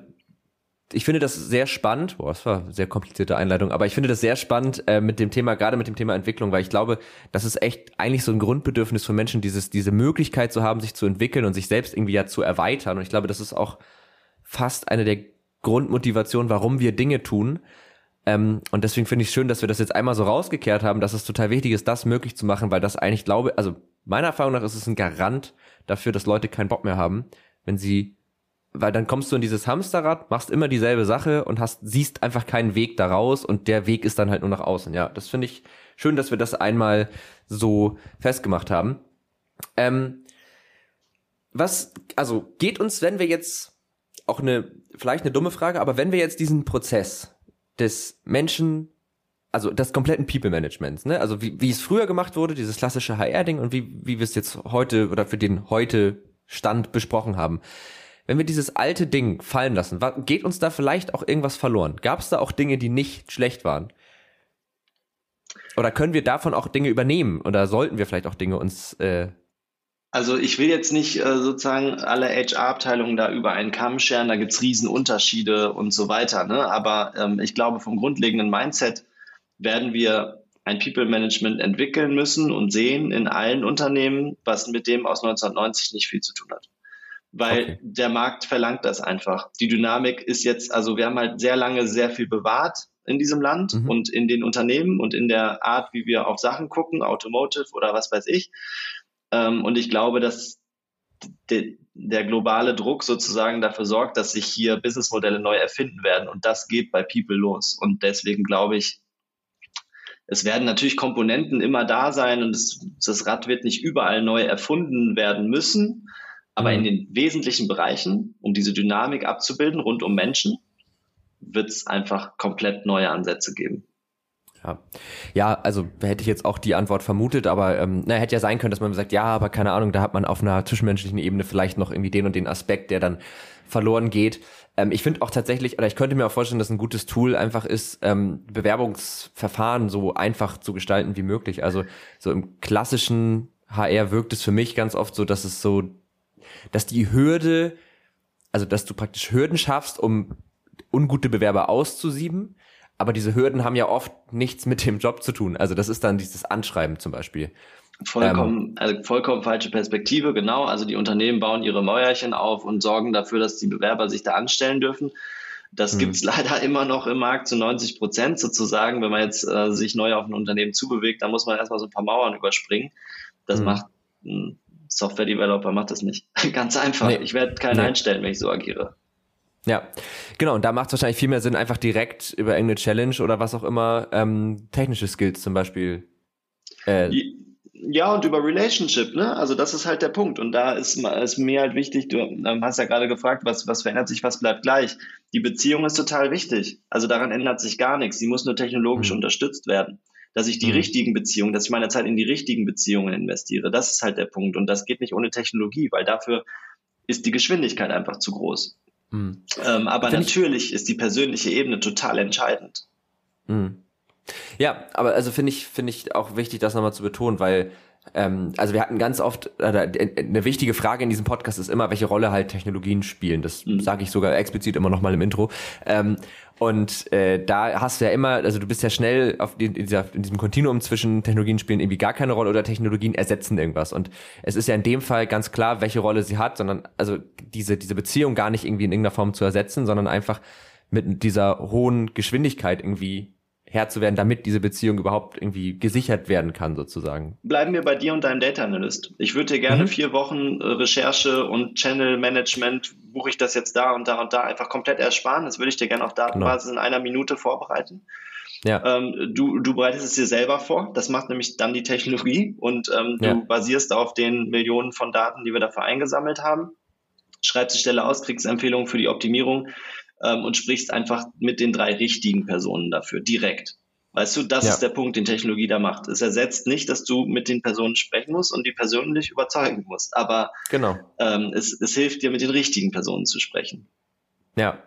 ich finde das sehr spannend. Boah, das war eine sehr komplizierte Einleitung, aber ich finde das sehr spannend äh, mit dem Thema, gerade mit dem Thema Entwicklung, weil ich glaube, das ist echt eigentlich so ein Grundbedürfnis von Menschen, dieses, diese Möglichkeit zu haben, sich zu entwickeln und sich selbst irgendwie ja zu erweitern. Und ich glaube, das ist auch fast eine der Grundmotivationen, warum wir Dinge tun. Ähm, und deswegen finde ich schön, dass wir das jetzt einmal so rausgekehrt haben, dass es total wichtig ist, das möglich zu machen, weil das eigentlich glaube, also meiner Erfahrung nach ist es ein Garant dafür, dass Leute keinen Bock mehr haben, wenn sie weil dann kommst du in dieses Hamsterrad, machst immer dieselbe Sache und hast, siehst einfach keinen Weg daraus und der Weg ist dann halt nur nach außen. Ja, das finde ich schön, dass wir das einmal so festgemacht haben. Ähm, was, also geht uns, wenn wir jetzt auch eine, vielleicht eine dumme Frage, aber wenn wir jetzt diesen Prozess des Menschen, also des kompletten People Managements, ne, also wie, wie es früher gemacht wurde, dieses klassische HR-Ding und wie, wie wir es jetzt heute oder für den heute Stand besprochen haben wenn wir dieses alte Ding fallen lassen, geht uns da vielleicht auch irgendwas verloren? Gab es da auch Dinge, die nicht schlecht waren? Oder können wir davon auch Dinge übernehmen? Oder sollten wir vielleicht auch Dinge uns äh, also ich will jetzt nicht äh, sozusagen alle HR-Abteilungen da über einen Kamm scheren, da gibt's Riesenunterschiede und so weiter. Ne? Aber ähm, ich glaube, vom grundlegenden Mindset werden wir ein People-Management entwickeln müssen und sehen in allen Unternehmen, was mit dem aus 1990 nicht viel zu tun hat weil okay. der Markt verlangt das einfach. Die Dynamik ist jetzt, also wir haben halt sehr lange sehr viel bewahrt in diesem Land mhm. und in den Unternehmen und in der Art, wie wir auf Sachen gucken, Automotive oder was weiß ich. Ähm, und ich glaube, dass de, der globale Druck sozusagen dafür sorgt, dass sich hier Businessmodelle neu erfinden werden und das geht bei People los. Und deswegen glaube ich, es werden natürlich Komponenten immer da sein und das Rad wird nicht überall neu erfunden werden müssen. Aber in mhm. den wesentlichen Bereichen, um diese Dynamik abzubilden rund um Menschen, wird es einfach komplett neue Ansätze geben. Ja. ja, also hätte ich jetzt auch die Antwort vermutet, aber ähm, na, hätte ja sein können, dass man sagt, ja, aber keine Ahnung, da hat man auf einer zwischenmenschlichen Ebene vielleicht noch irgendwie den und den Aspekt, der dann verloren geht. Ähm, ich finde auch tatsächlich, oder ich könnte mir auch vorstellen, dass ein gutes Tool einfach ist, ähm, Bewerbungsverfahren so einfach zu gestalten wie möglich. Also so im klassischen HR wirkt es für mich ganz oft so, dass es so dass die Hürde, also dass du praktisch Hürden schaffst, um ungute Bewerber auszusieben, aber diese Hürden haben ja oft nichts mit dem Job zu tun. Also das ist dann dieses Anschreiben zum Beispiel. Vollkommen, ähm, also vollkommen falsche Perspektive, genau. Also die Unternehmen bauen ihre Mäuerchen auf und sorgen dafür, dass die Bewerber sich da anstellen dürfen. Das mhm. gibt's <laughs> leider immer noch im Markt zu 90 Prozent sozusagen. Wenn man jetzt äh, sich neu auf ein Unternehmen zubewegt, dann muss man erstmal so ein paar Mauern überspringen. Das mhm. macht ein Software-Developer macht das nicht. <laughs> Ganz einfach. Nee. Ich werde keinen nee. einstellen, wenn ich so agiere. Ja, genau. Und da macht es wahrscheinlich viel mehr Sinn, einfach direkt über irgendeine Challenge oder was auch immer ähm, technische Skills zum Beispiel. Äh, ja, und über Relationship, ne? Also das ist halt der Punkt. Und da ist, ist mir halt wichtig, du ähm, hast ja gerade gefragt, was, was verändert sich, was bleibt gleich. Die Beziehung ist total wichtig. Also daran ändert sich gar nichts. Sie muss nur technologisch mhm. unterstützt werden. Dass ich die mhm. richtigen Beziehungen, dass ich meine Zeit in die richtigen Beziehungen investiere, das ist halt der Punkt. Und das geht nicht ohne Technologie, weil dafür ist die Geschwindigkeit einfach zu groß. Mhm. Ähm, aber Find natürlich ist die persönliche Ebene total entscheidend. Mhm. Ja, aber also finde ich, finde ich auch wichtig, das nochmal zu betonen, weil ähm, also wir hatten ganz oft, äh, eine wichtige Frage in diesem Podcast ist immer, welche Rolle halt Technologien spielen. Das mhm. sage ich sogar explizit immer nochmal im Intro. Ähm, und äh, da hast du ja immer, also du bist ja schnell auf die, in, dieser, in diesem Kontinuum zwischen Technologien spielen irgendwie gar keine Rolle oder Technologien ersetzen irgendwas. Und es ist ja in dem Fall ganz klar, welche Rolle sie hat, sondern also diese, diese Beziehung gar nicht irgendwie in irgendeiner Form zu ersetzen, sondern einfach mit dieser hohen Geschwindigkeit irgendwie Herr zu werden, damit diese Beziehung überhaupt irgendwie gesichert werden kann, sozusagen. Bleiben wir bei dir und deinem Data Analyst. Ich würde dir gerne mhm. vier Wochen äh, Recherche und Channel Management, buche ich das jetzt da und da und da, einfach komplett ersparen. Das würde ich dir gerne auf Datenbasis genau. in einer Minute vorbereiten. Ja. Ähm, du, du bereitest es dir selber vor. Das macht nämlich dann die Technologie und ähm, ja. du basierst auf den Millionen von Daten, die wir dafür eingesammelt haben. Schreibst die Stelle aus, kriegst Empfehlungen für die Optimierung ähm, und sprichst einfach mit den drei richtigen Personen dafür, direkt. Weißt du, das ja. ist der Punkt, den Technologie da macht. Es ersetzt nicht, dass du mit den Personen sprechen musst und die persönlich überzeugen musst, aber genau. ähm, es, es hilft dir, mit den richtigen Personen zu sprechen. Ja.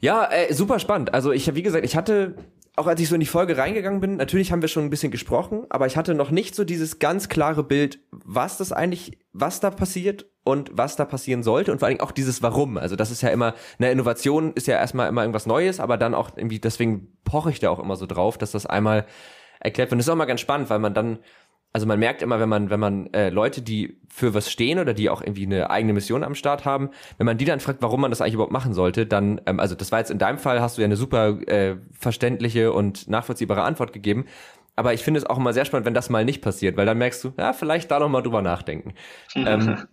Ja, äh, super spannend. Also ich habe, wie gesagt, ich hatte auch als ich so in die Folge reingegangen bin, natürlich haben wir schon ein bisschen gesprochen, aber ich hatte noch nicht so dieses ganz klare Bild, was das eigentlich, was da passiert und was da passieren sollte und vor allem auch dieses Warum. Also das ist ja immer, eine Innovation ist ja erstmal immer irgendwas Neues, aber dann auch irgendwie, deswegen poche ich da auch immer so drauf, dass das einmal erklärt wird. Und das ist auch mal ganz spannend, weil man dann also man merkt immer, wenn man, wenn man äh, Leute, die für was stehen oder die auch irgendwie eine eigene Mission am Start haben, wenn man die dann fragt, warum man das eigentlich überhaupt machen sollte, dann, ähm, also das war jetzt in deinem Fall, hast du ja eine super äh, verständliche und nachvollziehbare Antwort gegeben. Aber ich finde es auch immer sehr spannend, wenn das mal nicht passiert, weil dann merkst du, ja, vielleicht da noch mal drüber nachdenken. ähm,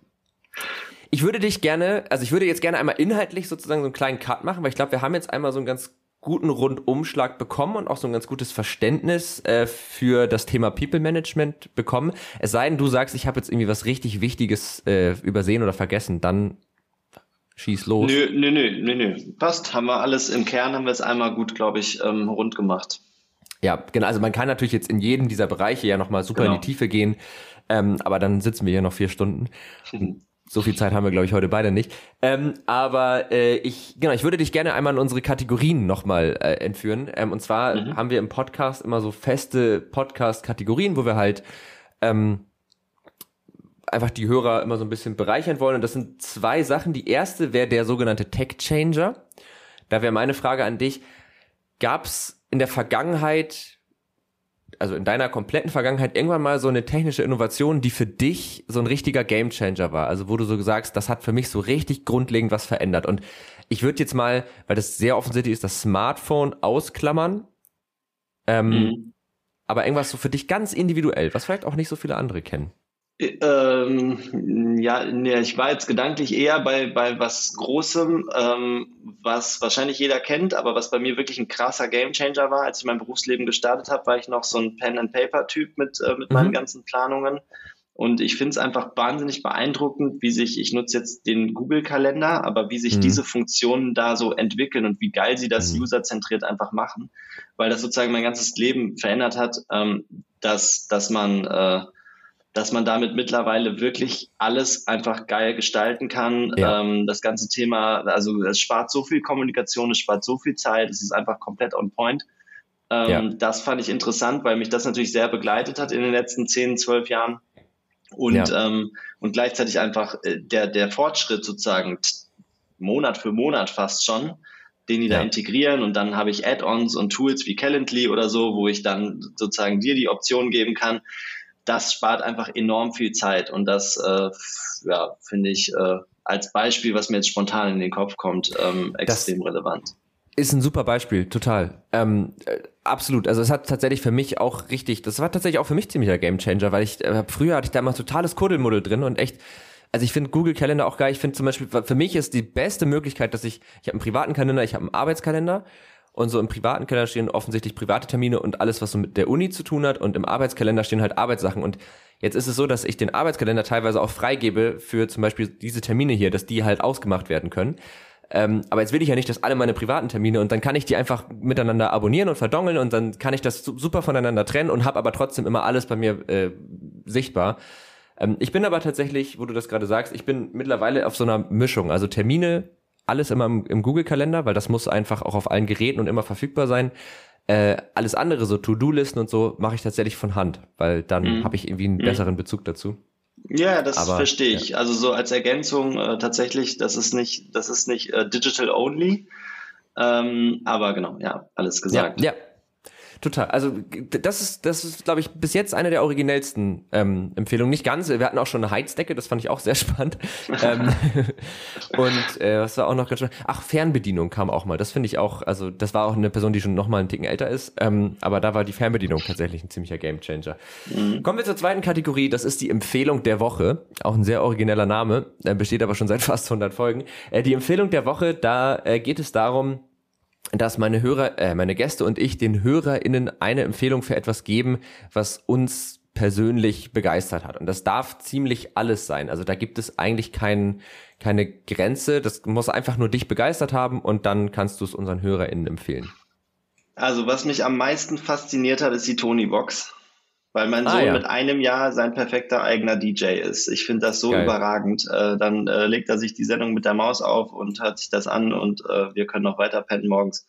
ich würde dich gerne, also ich würde jetzt gerne einmal inhaltlich sozusagen so einen kleinen Cut machen, weil ich glaube, wir haben jetzt einmal so einen ganz guten Rundumschlag bekommen und auch so ein ganz gutes Verständnis äh, für das Thema People Management bekommen. Es sei denn, du sagst, ich habe jetzt irgendwie was richtig Wichtiges äh, übersehen oder vergessen, dann schieß los. Nö, nö, nö, nö, nö. Passt, haben wir alles im Kern, haben wir es einmal gut, glaube ich, ähm, rund gemacht. Ja, genau. Also man kann natürlich jetzt in jedem dieser Bereiche ja nochmal super genau. in die Tiefe gehen, ähm, aber dann sitzen wir hier noch vier Stunden. <laughs> So viel Zeit haben wir, glaube ich, heute beide nicht. Ähm, aber äh, ich, genau, ich würde dich gerne einmal in unsere Kategorien nochmal äh, entführen. Ähm, und zwar mhm. haben wir im Podcast immer so feste Podcast-Kategorien, wo wir halt ähm, einfach die Hörer immer so ein bisschen bereichern wollen. Und das sind zwei Sachen. Die erste wäre der sogenannte Tech Changer. Da wäre meine Frage an dich. Gab es in der Vergangenheit also in deiner kompletten Vergangenheit irgendwann mal so eine technische Innovation, die für dich so ein richtiger Gamechanger war? Also wo du so sagst, das hat für mich so richtig grundlegend was verändert. Und ich würde jetzt mal, weil das sehr offensichtlich ist, das Smartphone ausklammern. Ähm, mhm. Aber irgendwas so für dich ganz individuell, was vielleicht auch nicht so viele andere kennen. Ähm, ja, nee, ich war jetzt gedanklich eher bei, bei was Großem, ähm, was wahrscheinlich jeder kennt, aber was bei mir wirklich ein krasser Gamechanger war. Als ich mein Berufsleben gestartet habe, war ich noch so ein Pen-and-Paper-Typ mit, äh, mit mhm. meinen ganzen Planungen. Und ich finde es einfach wahnsinnig beeindruckend, wie sich, ich nutze jetzt den Google-Kalender, aber wie sich mhm. diese Funktionen da so entwickeln und wie geil sie das mhm. userzentriert einfach machen, weil das sozusagen mein ganzes Leben verändert hat, ähm, dass, dass man äh, dass man damit mittlerweile wirklich alles einfach geil gestalten kann. Ja. Ähm, das ganze Thema, also es spart so viel Kommunikation, es spart so viel Zeit, es ist einfach komplett on point. Ähm, ja. Das fand ich interessant, weil mich das natürlich sehr begleitet hat in den letzten 10, 12 Jahren. Und, ja. ähm, und gleichzeitig einfach äh, der, der Fortschritt sozusagen Monat für Monat fast schon, den die da integrieren und dann habe ich Add-ons und Tools wie Calendly oder so, wo ich dann sozusagen dir die Option geben kann, das spart einfach enorm viel Zeit und das äh, ja, finde ich äh, als Beispiel, was mir jetzt spontan in den Kopf kommt, ähm, extrem das relevant. Ist ein super Beispiel, total. Ähm, äh, absolut. Also es hat tatsächlich für mich auch richtig, das war tatsächlich auch für mich ziemlicher Gamechanger, weil ich äh, früher hatte ich da mal totales Kuddelmuddel drin und echt also ich finde Google Kalender auch geil. Ich finde zum Beispiel, für mich ist die beste Möglichkeit, dass ich, ich habe einen privaten Kalender, ich habe einen Arbeitskalender und so im privaten Kalender stehen offensichtlich private Termine und alles, was so mit der Uni zu tun hat und im Arbeitskalender stehen halt Arbeitssachen und jetzt ist es so, dass ich den Arbeitskalender teilweise auch freigebe für zum Beispiel diese Termine hier, dass die halt ausgemacht werden können. Ähm, aber jetzt will ich ja nicht, dass alle meine privaten Termine und dann kann ich die einfach miteinander abonnieren und verdongeln und dann kann ich das super voneinander trennen und habe aber trotzdem immer alles bei mir äh, sichtbar. Ähm, ich bin aber tatsächlich, wo du das gerade sagst, ich bin mittlerweile auf so einer Mischung. Also Termine, alles immer im, im Google-Kalender, weil das muss einfach auch auf allen Geräten und immer verfügbar sein. Äh, alles andere, so To-Do-Listen und so, mache ich tatsächlich von Hand, weil dann mhm. habe ich irgendwie einen mhm. besseren Bezug dazu. Ja, das Aber, verstehe ich. Ja. Also so als Ergänzung äh, tatsächlich, das ist nicht, das ist nicht äh, digital only. Ähm, aber genau, ja, alles gesagt. Ja, ja, Total. Also das ist, das ist, glaube ich, bis jetzt eine der originellsten ähm, Empfehlungen. Nicht ganz. Wir hatten auch schon eine Heizdecke, das fand ich auch sehr <laughs> spannend. ähm, <laughs> und äh, was war auch noch ganz spannend? Ach, Fernbedienung kam auch mal. Das finde ich auch, also das war auch eine Person, die schon noch mal einen Ticken älter ist. Ähm, aber da war die Fernbedienung tatsächlich ein ziemlicher Gamechanger. Mhm. Kommen wir zur zweiten Kategorie. Das ist die Empfehlung der Woche. Auch ein sehr origineller Name, äh, besteht aber schon seit <laughs> fast 100 Folgen. Äh, die Empfehlung der Woche, da äh, geht es darum, dass meine Hörer, äh, meine Gäste und ich den HörerInnen eine Empfehlung für etwas geben, was uns persönlich begeistert hat. Und das darf ziemlich alles sein. Also da gibt es eigentlich kein, keine Grenze. Das muss einfach nur dich begeistert haben und dann kannst du es unseren HörerInnen empfehlen. Also was mich am meisten fasziniert hat, ist die Tony Box weil mein ah, Sohn ja. mit einem Jahr sein perfekter eigener DJ ist. Ich finde das so Geil. überragend. Äh, dann äh, legt er sich die Sendung mit der Maus auf und hört sich das an und äh, wir können noch weiter pennen morgens.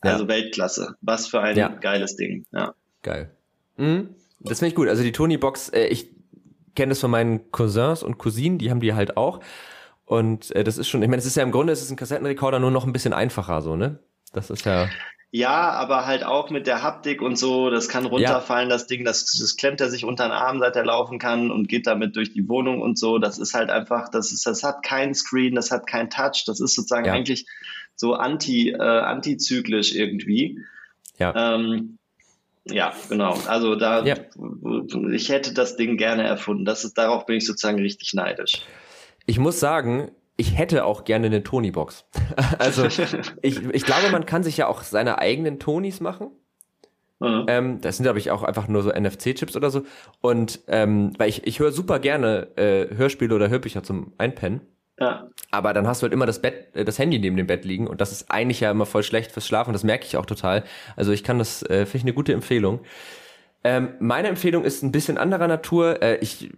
Also ja. Weltklasse. Was für ein ja. geiles Ding. Ja. Geil. Mhm. Das finde ich gut. Also die Tony Box, äh, ich kenne das von meinen Cousins und Cousinen, die haben die halt auch. Und äh, das ist schon, ich meine, es ist ja im Grunde, es ist ein Kassettenrekorder nur noch ein bisschen einfacher so, ne? Das ist ja. Ja, aber halt auch mit der Haptik und so, das kann runterfallen, ja. das Ding, das, das klemmt er sich unter den Arm, seit er laufen kann und geht damit durch die Wohnung und so. Das ist halt einfach, das ist, das hat kein Screen, das hat kein Touch, das ist sozusagen ja. eigentlich so anti, äh, antizyklisch irgendwie. Ja. Ähm, ja, genau. Also da, ja. ich hätte das Ding gerne erfunden. Das ist, darauf bin ich sozusagen richtig neidisch. Ich muss sagen, ich hätte auch gerne eine Tony-Box. <laughs> also ich, ich glaube, man kann sich ja auch seine eigenen Tonys machen. Mhm. Ähm, das sind, glaube ich, auch einfach nur so NFC-Chips oder so. Und ähm, weil ich, ich höre super gerne äh, Hörspiele oder Hörbücher zum Einpennen. Ja. Aber dann hast du halt immer das Bett, äh, das Handy neben dem Bett liegen und das ist eigentlich ja immer voll schlecht fürs Schlafen. Das merke ich auch total. Also ich kann das, äh, finde ich eine gute Empfehlung. Ähm, meine Empfehlung ist ein bisschen anderer Natur. Äh, ich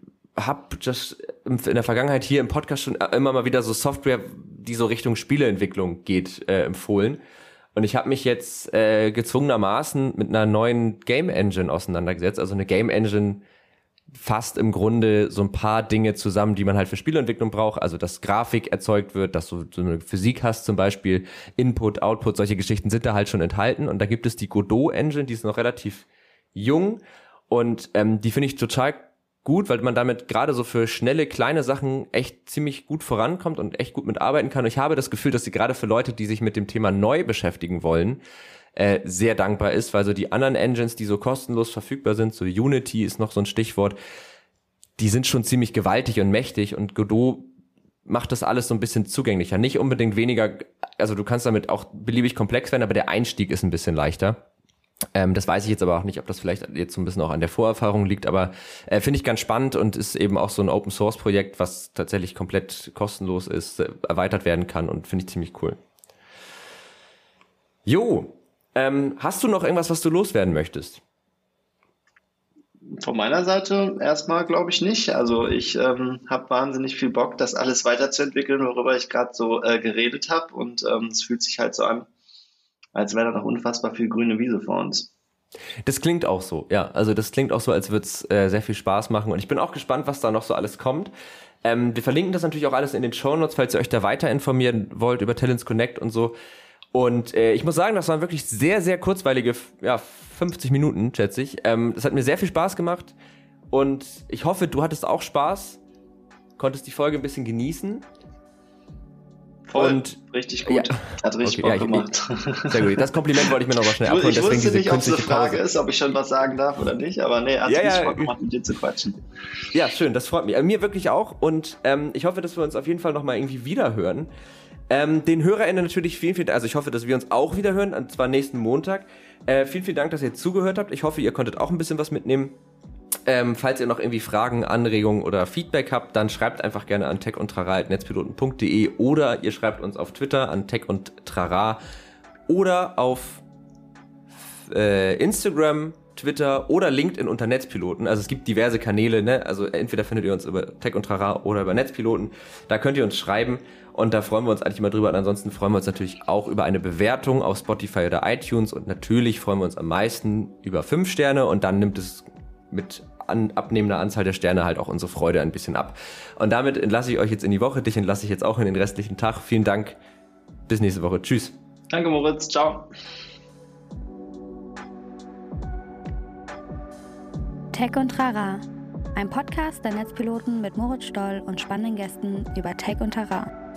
habe just in der Vergangenheit hier im Podcast schon immer mal wieder so Software, die so Richtung Spieleentwicklung geht, äh, empfohlen. Und ich habe mich jetzt äh, gezwungenermaßen mit einer neuen Game Engine auseinandergesetzt. Also eine Game Engine fasst im Grunde so ein paar Dinge zusammen, die man halt für Spieleentwicklung braucht. Also dass Grafik erzeugt wird, dass du so eine Physik hast zum Beispiel, Input, Output, solche Geschichten sind da halt schon enthalten. Und da gibt es die Godot Engine, die ist noch relativ jung und ähm, die finde ich total gut, weil man damit gerade so für schnelle, kleine Sachen echt ziemlich gut vorankommt und echt gut mitarbeiten kann. Und ich habe das Gefühl, dass sie gerade für Leute, die sich mit dem Thema neu beschäftigen wollen, äh, sehr dankbar ist, weil so die anderen Engines, die so kostenlos verfügbar sind, so Unity ist noch so ein Stichwort, die sind schon ziemlich gewaltig und mächtig und Godot macht das alles so ein bisschen zugänglicher. Nicht unbedingt weniger, also du kannst damit auch beliebig komplex werden, aber der Einstieg ist ein bisschen leichter. Ähm, das weiß ich jetzt aber auch nicht, ob das vielleicht jetzt so ein bisschen auch an der Vorerfahrung liegt, aber äh, finde ich ganz spannend und ist eben auch so ein Open Source Projekt, was tatsächlich komplett kostenlos ist, äh, erweitert werden kann und finde ich ziemlich cool. Jo, ähm, hast du noch irgendwas, was du loswerden möchtest? Von meiner Seite erstmal glaube ich nicht. Also ich ähm, habe wahnsinnig viel Bock, das alles weiterzuentwickeln, worüber ich gerade so äh, geredet habe und ähm, es fühlt sich halt so an, als wäre da noch unfassbar viel grüne Wiese vor uns. Das klingt auch so, ja. Also das klingt auch so, als würde es äh, sehr viel Spaß machen. Und ich bin auch gespannt, was da noch so alles kommt. Ähm, wir verlinken das natürlich auch alles in den Show Notes, falls ihr euch da weiter informieren wollt über Talents Connect und so. Und äh, ich muss sagen, das waren wirklich sehr, sehr kurzweilige, ja, 50 Minuten, schätze ich. Ähm, das hat mir sehr viel Spaß gemacht. Und ich hoffe, du hattest auch Spaß, konntest die Folge ein bisschen genießen. Voll, und richtig gut. Ja. Hat richtig okay, Bock ja, gemacht. Ich, sehr gut. Das Kompliment wollte ich mir noch mal schnell abholen. Ich wusste nicht, ob es eine Frage Pause. ist, ob ich schon was sagen darf oder nicht, aber nee, hat ja, richtig ja, Bock gemacht, mit dir zu quatschen. Ja, schön, das freut mich. Äh, mir wirklich auch und ähm, ich hoffe, dass wir uns auf jeden Fall noch mal irgendwie wiederhören. Ähm, den HörerInnen natürlich vielen, vielen Dank. Also ich hoffe, dass wir uns auch wieder hören, und zwar nächsten Montag. Äh, vielen, vielen Dank, dass ihr zugehört habt. Ich hoffe, ihr konntet auch ein bisschen was mitnehmen. Ähm, falls ihr noch irgendwie Fragen, Anregungen oder Feedback habt, dann schreibt einfach gerne an techundtrara.netzpiloten.de oder ihr schreibt uns auf Twitter an tech und trara oder auf äh, Instagram, Twitter oder LinkedIn unter Netzpiloten. Also es gibt diverse Kanäle, ne? Also entweder findet ihr uns über Tech und Trara oder über Netzpiloten. Da könnt ihr uns schreiben und da freuen wir uns eigentlich immer drüber. Und ansonsten freuen wir uns natürlich auch über eine Bewertung auf Spotify oder iTunes und natürlich freuen wir uns am meisten über fünf Sterne und dann nimmt es mit an, abnehmender Anzahl der Sterne halt auch unsere Freude ein bisschen ab. Und damit entlasse ich euch jetzt in die Woche. Dich entlasse ich jetzt auch in den restlichen Tag. Vielen Dank. Bis nächste Woche. Tschüss. Danke, Moritz. Ciao. Tech und Trara. Ein Podcast der Netzpiloten mit Moritz Stoll und spannenden Gästen über Tech und Trara.